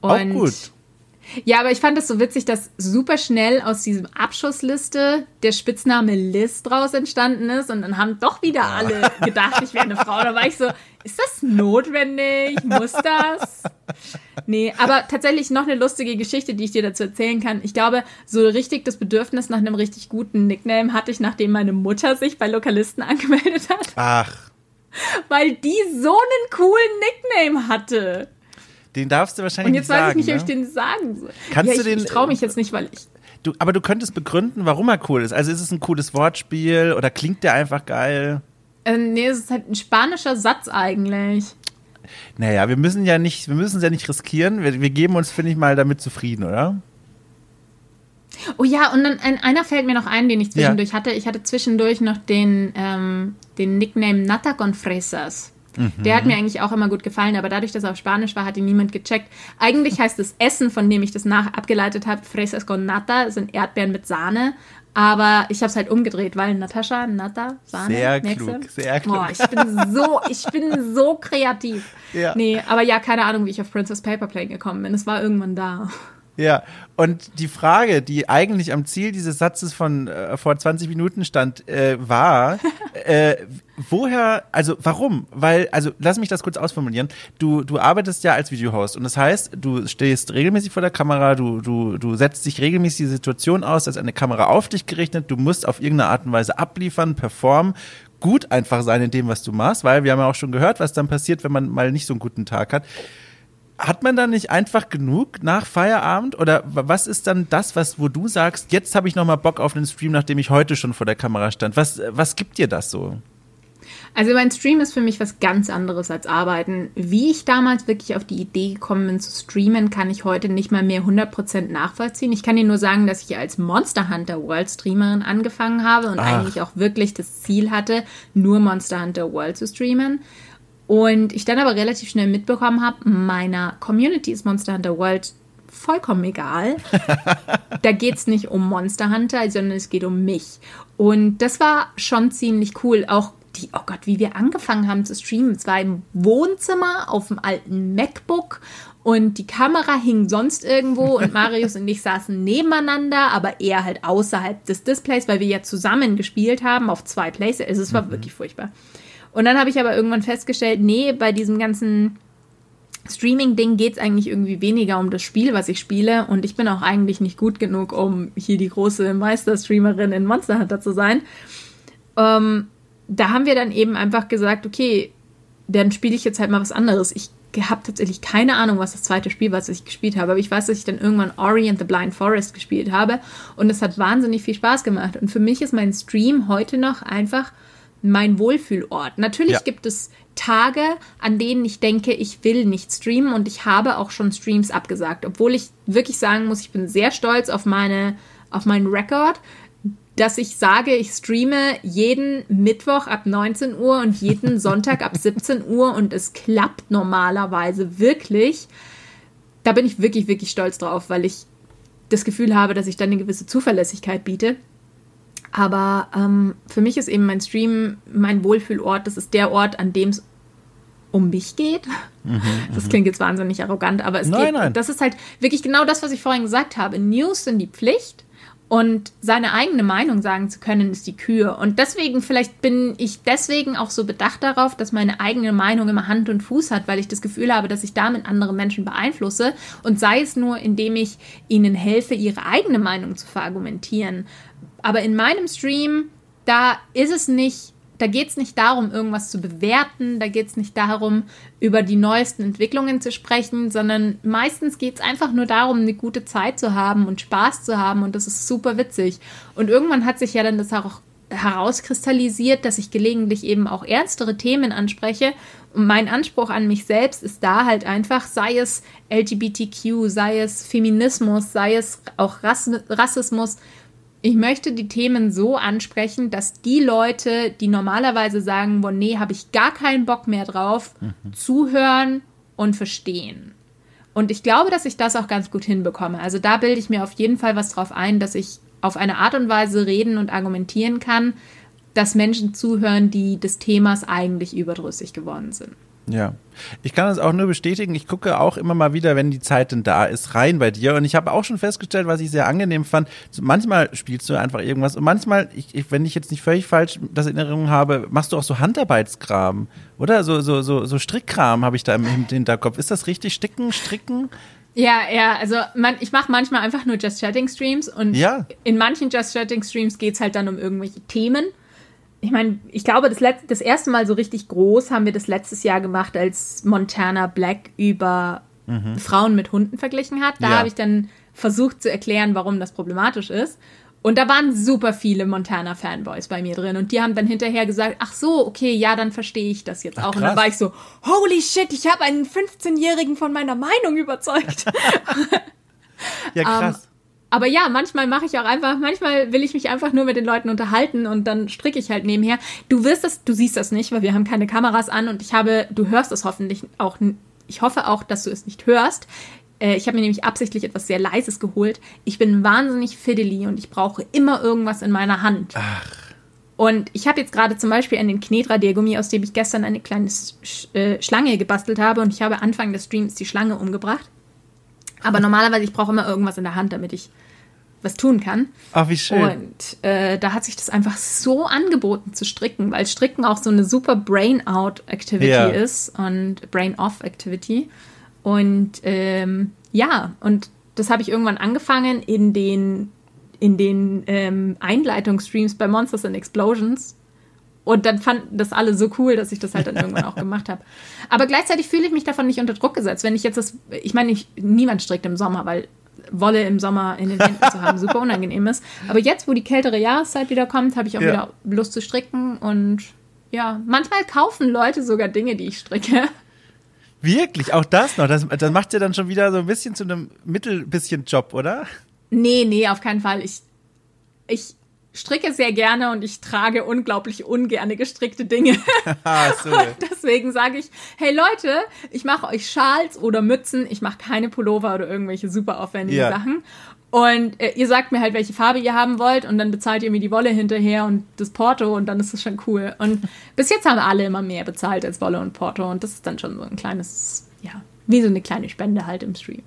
Und auch gut. Ja, aber ich fand es so witzig, dass super schnell aus diesem Abschussliste der Spitzname Liz draus entstanden ist und dann haben doch wieder alle gedacht, ich wäre eine Frau. Da war ich so, ist das notwendig? Muss das? Nee, aber tatsächlich noch eine lustige Geschichte, die ich dir dazu erzählen kann. Ich glaube, so richtig das Bedürfnis nach einem richtig guten Nickname hatte ich, nachdem meine Mutter sich bei Lokalisten angemeldet hat. Ach. Weil die so einen coolen Nickname hatte. Den darfst du wahrscheinlich nicht sagen. Und jetzt weiß ich nicht, ne? ob ich den sagen soll. Kannst ja, du ich, den? Ich traue mich jetzt nicht, weil ich. Du, aber du könntest begründen, warum er cool ist. Also ist es ein cooles Wortspiel oder klingt der einfach geil? Äh, nee, es ist halt ein spanischer Satz eigentlich. Naja, wir müssen ja nicht, wir müssen es ja nicht riskieren. Wir, wir geben uns, finde ich, mal damit zufrieden, oder? Oh ja, und dann ein, einer fällt mir noch ein, den ich zwischendurch ja. hatte. Ich hatte zwischendurch noch den, ähm, den Nickname Nata con Fresas. Mhm. Der hat mir eigentlich auch immer gut gefallen, aber dadurch, dass er auf Spanisch war, hat ihn niemand gecheckt. Eigentlich heißt das Essen, von dem ich das nach abgeleitet habe, Fresas con Nata, sind Erdbeeren mit Sahne. Aber ich habe es halt umgedreht, weil Natascha, Nata, Sahne, Sehr klug, sehr klug. Boah, ich bin so, ich bin so kreativ. Ja. Nee, aber ja, keine Ahnung, wie ich auf Princess Paperplane gekommen bin. Es war irgendwann da. Ja, und die Frage, die eigentlich am Ziel dieses Satzes von äh, vor 20 Minuten stand, äh, war, (laughs) äh, woher, also warum? Weil, also lass mich das kurz ausformulieren. Du, du arbeitest ja als Videohost und das heißt, du stehst regelmäßig vor der Kamera, du, du, du setzt dich regelmäßig die Situation aus, dass eine Kamera auf dich gerichtet, du musst auf irgendeine Art und Weise abliefern, performen, gut einfach sein in dem, was du machst, weil wir haben ja auch schon gehört, was dann passiert, wenn man mal nicht so einen guten Tag hat hat man dann nicht einfach genug nach Feierabend oder was ist dann das, was wo du sagst, jetzt habe ich noch mal Bock auf einen Stream, nachdem ich heute schon vor der Kamera stand? Was was gibt dir das so? Also mein Stream ist für mich was ganz anderes als Arbeiten. Wie ich damals wirklich auf die Idee gekommen bin zu streamen, kann ich heute nicht mal mehr 100% nachvollziehen. Ich kann dir nur sagen, dass ich als Monster Hunter World Streamerin angefangen habe und Ach. eigentlich auch wirklich das Ziel hatte, nur Monster Hunter World zu streamen. Und ich dann aber relativ schnell mitbekommen habe, meiner Community ist Monster Hunter World vollkommen egal. (laughs) da geht es nicht um Monster Hunter, sondern es geht um mich. Und das war schon ziemlich cool. Auch die, oh Gott, wie wir angefangen haben zu streamen. Es war im Wohnzimmer auf dem alten MacBook und die Kamera hing sonst irgendwo und (laughs) Marius und ich saßen nebeneinander, aber eher halt außerhalb des Displays, weil wir ja zusammen gespielt haben auf zwei Places. Also es war mhm. wirklich furchtbar. Und dann habe ich aber irgendwann festgestellt, nee, bei diesem ganzen Streaming-Ding geht es eigentlich irgendwie weniger um das Spiel, was ich spiele. Und ich bin auch eigentlich nicht gut genug, um hier die große Meisterstreamerin in Monster Hunter zu sein. Ähm, da haben wir dann eben einfach gesagt, okay, dann spiele ich jetzt halt mal was anderes. Ich habe tatsächlich keine Ahnung, was das zweite Spiel war, was ich gespielt habe. Aber ich weiß, dass ich dann irgendwann Ori and the Blind Forest gespielt habe. Und es hat wahnsinnig viel Spaß gemacht. Und für mich ist mein Stream heute noch einfach mein Wohlfühlort. Natürlich ja. gibt es Tage, an denen ich denke, ich will nicht streamen und ich habe auch schon Streams abgesagt, obwohl ich wirklich sagen muss, ich bin sehr stolz auf meine auf meinen Rekord dass ich sage, ich streame jeden Mittwoch ab 19 Uhr und jeden (laughs) Sonntag ab 17 Uhr und es klappt normalerweise wirklich. Da bin ich wirklich, wirklich stolz drauf, weil ich das Gefühl habe, dass ich dann eine gewisse Zuverlässigkeit biete. Aber ähm, für mich ist eben mein Stream mein Wohlfühlort. Das ist der Ort, an dem es um mich geht. Mhm, das mhm. klingt jetzt wahnsinnig arrogant, aber es nein, geht. Nein. Das ist halt wirklich genau das, was ich vorhin gesagt habe. News sind die Pflicht und seine eigene Meinung sagen zu können, ist die Kür. Und deswegen, vielleicht bin ich deswegen auch so bedacht darauf, dass meine eigene Meinung immer Hand und Fuß hat, weil ich das Gefühl habe, dass ich damit andere Menschen beeinflusse. Und sei es nur, indem ich ihnen helfe, ihre eigene Meinung zu verargumentieren. Aber in meinem Stream, da ist es nicht da geht es nicht darum, irgendwas zu bewerten, da geht es nicht darum, über die neuesten Entwicklungen zu sprechen, sondern meistens geht es einfach nur darum, eine gute Zeit zu haben und Spaß zu haben und das ist super witzig. Und irgendwann hat sich ja dann das auch herauskristallisiert, dass ich gelegentlich eben auch ernstere Themen anspreche. Und mein Anspruch an mich selbst ist da halt einfach, sei es LGBTQ, sei es Feminismus, sei es auch Rassismus, ich möchte die Themen so ansprechen, dass die Leute, die normalerweise sagen, boah, nee, habe ich gar keinen Bock mehr drauf, mhm. zuhören und verstehen. Und ich glaube, dass ich das auch ganz gut hinbekomme. Also da bilde ich mir auf jeden Fall was drauf ein, dass ich auf eine Art und Weise reden und argumentieren kann, dass Menschen zuhören, die des Themas eigentlich überdrüssig geworden sind. Ja, ich kann das auch nur bestätigen. Ich gucke auch immer mal wieder, wenn die Zeit denn da ist, rein bei dir. Und ich habe auch schon festgestellt, was ich sehr angenehm fand. Manchmal spielst du einfach irgendwas und manchmal, ich, ich, wenn ich jetzt nicht völlig falsch das in Erinnerung habe, machst du auch so Handarbeitskram, oder? So, so, so, so Strickkram habe ich da im Hinterkopf. Ist das richtig? Sticken, stricken? Ja, ja, also man, ich mache manchmal einfach nur Just Chatting Streams und ja. in manchen Just Chatting Streams geht es halt dann um irgendwelche Themen ich meine, ich glaube, das, letzte, das erste Mal so richtig groß haben wir das letztes Jahr gemacht, als Montana Black über mhm. Frauen mit Hunden verglichen hat. Da ja. habe ich dann versucht zu erklären, warum das problematisch ist. Und da waren super viele Montana-Fanboys bei mir drin. Und die haben dann hinterher gesagt, ach so, okay, ja, dann verstehe ich das jetzt ach, auch. Krass. Und dann war ich so, holy shit, ich habe einen 15-Jährigen von meiner Meinung überzeugt. (laughs) ja, (laughs) krass. Um, aber ja, manchmal mache ich auch einfach, manchmal will ich mich einfach nur mit den Leuten unterhalten und dann stricke ich halt nebenher. Du wirst das, du siehst das nicht, weil wir haben keine Kameras an und ich habe, du hörst es hoffentlich auch, ich hoffe auch, dass du es nicht hörst. Äh, ich habe mir nämlich absichtlich etwas sehr Leises geholt. Ich bin wahnsinnig fiddly und ich brauche immer irgendwas in meiner Hand. Ach. Und ich habe jetzt gerade zum Beispiel einen Knetradiergummi, aus dem ich gestern eine kleine Sch äh, Schlange gebastelt habe und ich habe Anfang des Streams die Schlange umgebracht. Aber normalerweise, ich brauche immer irgendwas in der Hand, damit ich was tun kann. Ach, wie schön. Und äh, da hat sich das einfach so angeboten zu stricken, weil Stricken auch so eine super Brain-out-Activity ja. ist und Brain-off-Activity. Und ähm, ja, und das habe ich irgendwann angefangen in den, in den ähm, Einleitungsstreams bei Monsters and Explosions. Und dann fanden das alle so cool, dass ich das halt dann irgendwann auch (laughs) gemacht habe. Aber gleichzeitig fühle ich mich davon nicht unter Druck gesetzt. Wenn ich jetzt das, ich meine, ich, niemand strickt im Sommer, weil Wolle im Sommer in den Händen zu haben super unangenehm ist. Aber jetzt, wo die kältere Jahreszeit wieder kommt, habe ich auch ja. wieder Lust zu stricken und ja, manchmal kaufen Leute sogar Dinge, die ich stricke. Wirklich, auch das noch. Das, das macht ja dann schon wieder so ein bisschen zu einem mittelbisschen Job, oder? Nee, nee, auf keinen Fall. Ich, ich stricke sehr gerne und ich trage unglaublich ungerne gestrickte Dinge. (laughs) (laughs) Ah, so. Deswegen sage ich, hey Leute, ich mache euch Schals oder Mützen, ich mache keine Pullover oder irgendwelche super aufwendigen ja. Sachen. Und äh, ihr sagt mir halt, welche Farbe ihr haben wollt und dann bezahlt ihr mir die Wolle hinterher und das Porto und dann ist das schon cool. Und (laughs) bis jetzt haben alle immer mehr bezahlt als Wolle und Porto und das ist dann schon so ein kleines, ja, wie so eine kleine Spende halt im Stream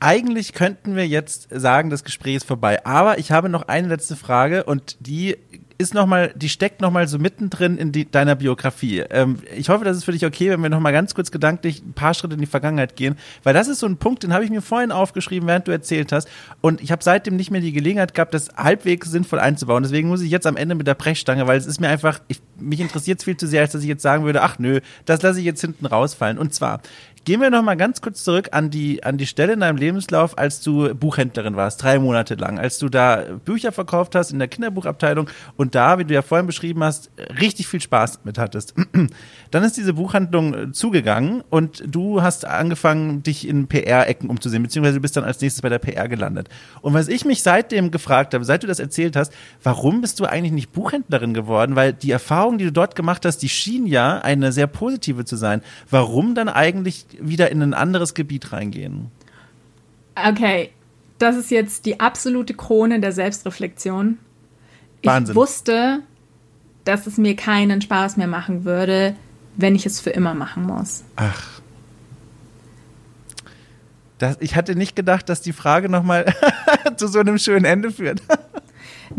eigentlich könnten wir jetzt sagen, das Gespräch ist vorbei. Aber ich habe noch eine letzte Frage und die ist noch mal, die steckt noch mal so mittendrin in die, deiner Biografie. Ähm, ich hoffe, das ist für dich okay, wenn wir noch mal ganz kurz gedanklich ein paar Schritte in die Vergangenheit gehen, weil das ist so ein Punkt, den habe ich mir vorhin aufgeschrieben, während du erzählt hast. Und ich habe seitdem nicht mehr die Gelegenheit gehabt, das halbwegs sinnvoll einzubauen. Deswegen muss ich jetzt am Ende mit der Brechstange, weil es ist mir einfach, ich, mich interessiert es viel zu sehr, als dass ich jetzt sagen würde, ach nö, das lasse ich jetzt hinten rausfallen. Und zwar, Gehen wir noch mal ganz kurz zurück an die, an die Stelle in deinem Lebenslauf, als du Buchhändlerin warst, drei Monate lang, als du da Bücher verkauft hast in der Kinderbuchabteilung und da, wie du ja vorhin beschrieben hast, richtig viel Spaß mit hattest. (clears throat) Dann ist diese Buchhandlung äh, zugegangen und du hast angefangen, dich in PR-Ecken umzusehen, beziehungsweise du bist dann als nächstes bei der PR gelandet. Und was ich mich seitdem gefragt habe, seit du das erzählt hast, warum bist du eigentlich nicht Buchhändlerin geworden? Weil die Erfahrung, die du dort gemacht hast, die schien ja eine sehr positive zu sein. Warum dann eigentlich wieder in ein anderes Gebiet reingehen. Okay, das ist jetzt die absolute Krone der Selbstreflexion. Wahnsinn. Ich wusste, dass es mir keinen Spaß mehr machen würde, wenn ich es für immer machen muss. Ach. Das, ich hatte nicht gedacht, dass die Frage nochmal (laughs) zu so einem schönen Ende führt.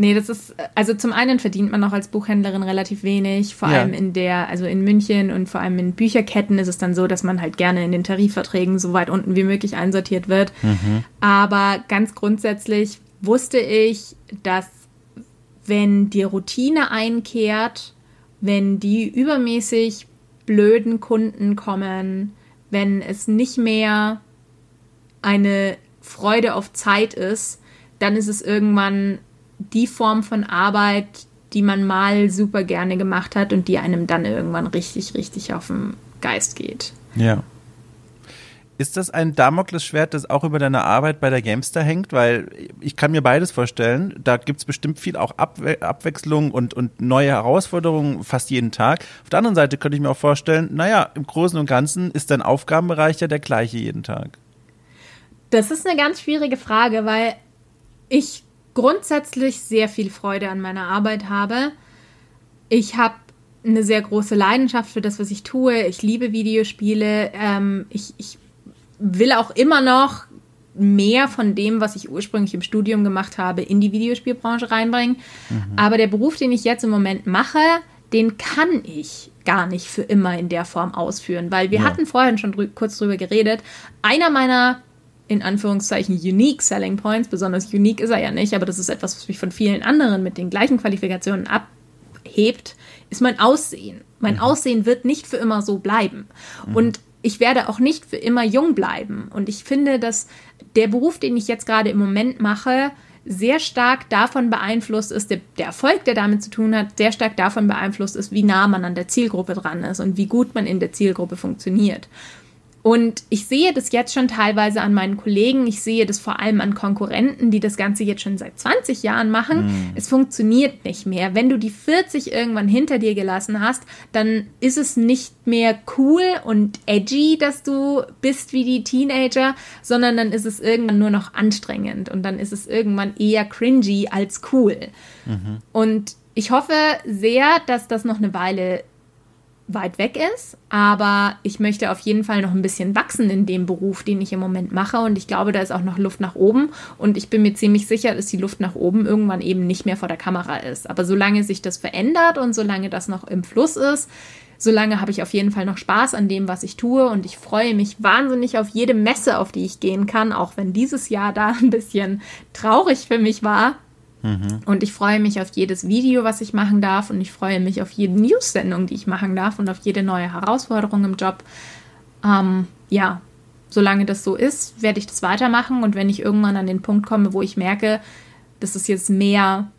Nee, das ist, also zum einen verdient man noch als Buchhändlerin relativ wenig, vor ja. allem in der, also in München und vor allem in Bücherketten ist es dann so, dass man halt gerne in den Tarifverträgen so weit unten wie möglich einsortiert wird. Mhm. Aber ganz grundsätzlich wusste ich, dass wenn die Routine einkehrt, wenn die übermäßig blöden Kunden kommen, wenn es nicht mehr eine Freude auf Zeit ist, dann ist es irgendwann die Form von Arbeit, die man mal super gerne gemacht hat und die einem dann irgendwann richtig, richtig auf den Geist geht. Ja. Ist das ein Damoklesschwert, das auch über deine Arbeit bei der Gamester hängt? Weil ich kann mir beides vorstellen. Da gibt es bestimmt viel auch Abwe Abwechslung und, und neue Herausforderungen fast jeden Tag. Auf der anderen Seite könnte ich mir auch vorstellen, naja, im Großen und Ganzen ist dein Aufgabenbereich ja der gleiche jeden Tag. Das ist eine ganz schwierige Frage, weil ich grundsätzlich sehr viel Freude an meiner Arbeit habe. Ich habe eine sehr große Leidenschaft für das, was ich tue. Ich liebe Videospiele. Ähm, ich, ich will auch immer noch mehr von dem, was ich ursprünglich im Studium gemacht habe, in die Videospielbranche reinbringen. Mhm. Aber der Beruf, den ich jetzt im Moment mache, den kann ich gar nicht für immer in der Form ausführen, weil wir ja. hatten vorhin schon drü kurz drüber geredet. Einer meiner in Anführungszeichen unique Selling Points, besonders unique ist er ja nicht, aber das ist etwas, was mich von vielen anderen mit den gleichen Qualifikationen abhebt, ist mein Aussehen. Mein mhm. Aussehen wird nicht für immer so bleiben. Mhm. Und ich werde auch nicht für immer jung bleiben. Und ich finde, dass der Beruf, den ich jetzt gerade im Moment mache, sehr stark davon beeinflusst ist, der, der, Erfolg, der damit zu tun hat, sehr stark davon beeinflusst ist, wie nah man an der Zielgruppe dran ist und wie gut man in der Zielgruppe funktioniert. Und ich sehe das jetzt schon teilweise an meinen Kollegen, ich sehe das vor allem an Konkurrenten, die das Ganze jetzt schon seit 20 Jahren machen. Mm. Es funktioniert nicht mehr. Wenn du die 40 irgendwann hinter dir gelassen hast, dann ist es nicht mehr cool und edgy, dass du bist wie die Teenager, sondern dann ist es irgendwann nur noch anstrengend und dann ist es irgendwann eher cringy als cool. Mhm. Und ich hoffe sehr, dass das noch eine Weile weit weg ist, aber ich möchte auf jeden Fall noch ein bisschen wachsen in dem Beruf, den ich im Moment mache und ich glaube, da ist auch noch Luft nach oben und ich bin mir ziemlich sicher, dass die Luft nach oben irgendwann eben nicht mehr vor der Kamera ist. Aber solange sich das verändert und solange das noch im Fluss ist, solange habe ich auf jeden Fall noch Spaß an dem, was ich tue und ich freue mich wahnsinnig auf jede Messe, auf die ich gehen kann, auch wenn dieses Jahr da ein bisschen traurig für mich war Und ich freue mich auf jedes Video, was ich machen darf. Und ich freue mich auf jede News-Sendung, die ich machen darf und auf jede neue Herausforderung im Job. Ähm, ja, solange das so ist, werde ich das weitermachen. Und wenn ich irgendwann an den Punkt komme, wo ich merke, das ist jetzt mehr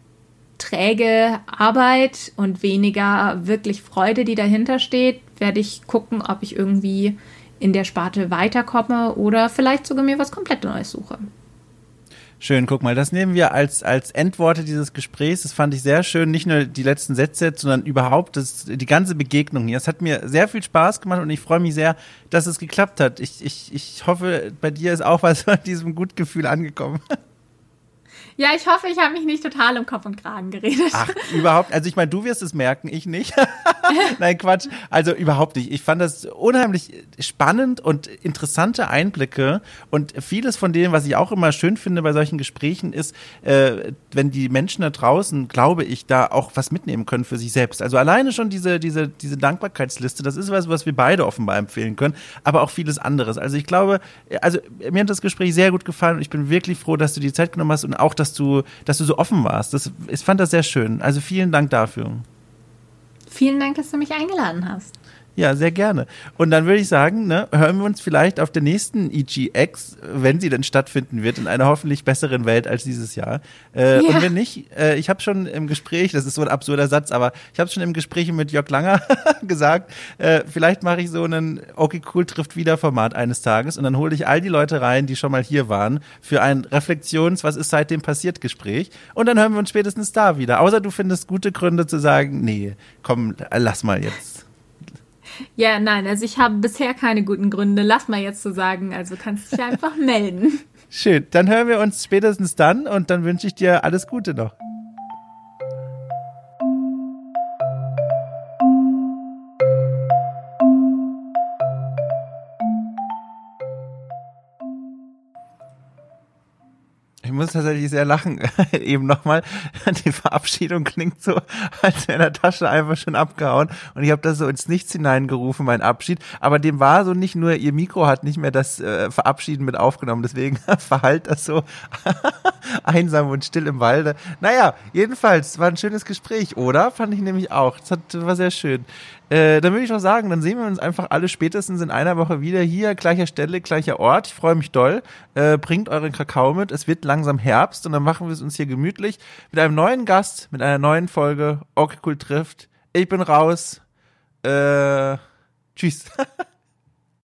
träge Arbeit und weniger wirklich Freude, die dahinter steht, werde ich gucken, ob ich irgendwie in der Sparte weiterkomme oder vielleicht sogar mir was komplett Neues suche. Schön, guck mal, das nehmen wir als, als Endworte dieses Gesprächs. Das fand ich sehr schön. Nicht nur die letzten Sätze, sondern überhaupt das, die ganze Begegnung hier. Es hat mir sehr viel Spaß gemacht und ich freue mich sehr, dass es geklappt hat. Ich, ich, ich hoffe, bei dir ist auch was (laughs) von diesem Gutgefühl angekommen. Ja, ich hoffe, ich habe mich nicht total um Kopf und Kragen geredet. Ach, überhaupt. Also ich meine, du wirst es merken, ich nicht. (laughs) Nein, Quatsch. Also überhaupt nicht. Ich fand das unheimlich spannend und interessante Einblicke. Und vieles von dem, was ich auch immer schön finde bei solchen Gesprächen, ist, äh, wenn die Menschen da draußen, glaube ich, da auch was mitnehmen können für sich selbst. Also alleine schon diese, diese, diese Dankbarkeitsliste, das ist was, was wir beide offenbar empfehlen können, aber auch vieles anderes. Also ich glaube, also mir hat das Gespräch sehr gut gefallen und ich bin wirklich froh, dass du die Zeit genommen hast und auch, dass du, dass du so offen warst. Das, ich fand das sehr schön. Also vielen Dank dafür. Vielen Dank, dass du mich eingeladen hast. Ja, sehr gerne. Und dann würde ich sagen, ne, hören wir uns vielleicht auf der nächsten EGX, wenn sie denn stattfinden wird, in einer hoffentlich besseren Welt als dieses Jahr. Äh, ja. Und wenn nicht, äh, ich habe schon im Gespräch, das ist so ein absurder Satz, aber ich habe schon im Gespräch mit Jörg Langer (laughs) gesagt, äh, vielleicht mache ich so einen Okay Cool trifft wieder Format eines Tages und dann hole ich all die Leute rein, die schon mal hier waren, für ein Reflexions-, was ist seitdem passiert Gespräch. Und dann hören wir uns spätestens da wieder. Außer du findest gute Gründe zu sagen, nee, komm, lass mal jetzt. Ja, nein, also ich habe bisher keine guten Gründe. Lass mal jetzt so sagen, also kannst dich einfach melden. Schön, dann hören wir uns spätestens dann und dann wünsche ich dir alles Gute noch. Muss tatsächlich sehr lachen. (laughs) Eben nochmal. Die Verabschiedung klingt so, als wäre der Tasche einfach schon abgehauen. Und ich habe das so ins Nichts hineingerufen, mein Abschied. Aber dem war so nicht nur, ihr Mikro hat nicht mehr das äh, Verabschieden mit aufgenommen. Deswegen (laughs) verhallt das so (laughs) einsam und still im Walde. Naja, jedenfalls war ein schönes Gespräch, oder? Fand ich nämlich auch. Das hat, war sehr schön. Äh, dann würde ich doch sagen, dann sehen wir uns einfach alle spätestens in einer Woche wieder hier, gleicher Stelle, gleicher Ort. Ich freue mich doll. Äh, bringt euren Kakao mit. Es wird langsam Herbst und dann machen wir es uns hier gemütlich mit einem neuen Gast, mit einer neuen Folge. Okay, cool trifft. Ich bin raus. Äh, tschüss. (laughs)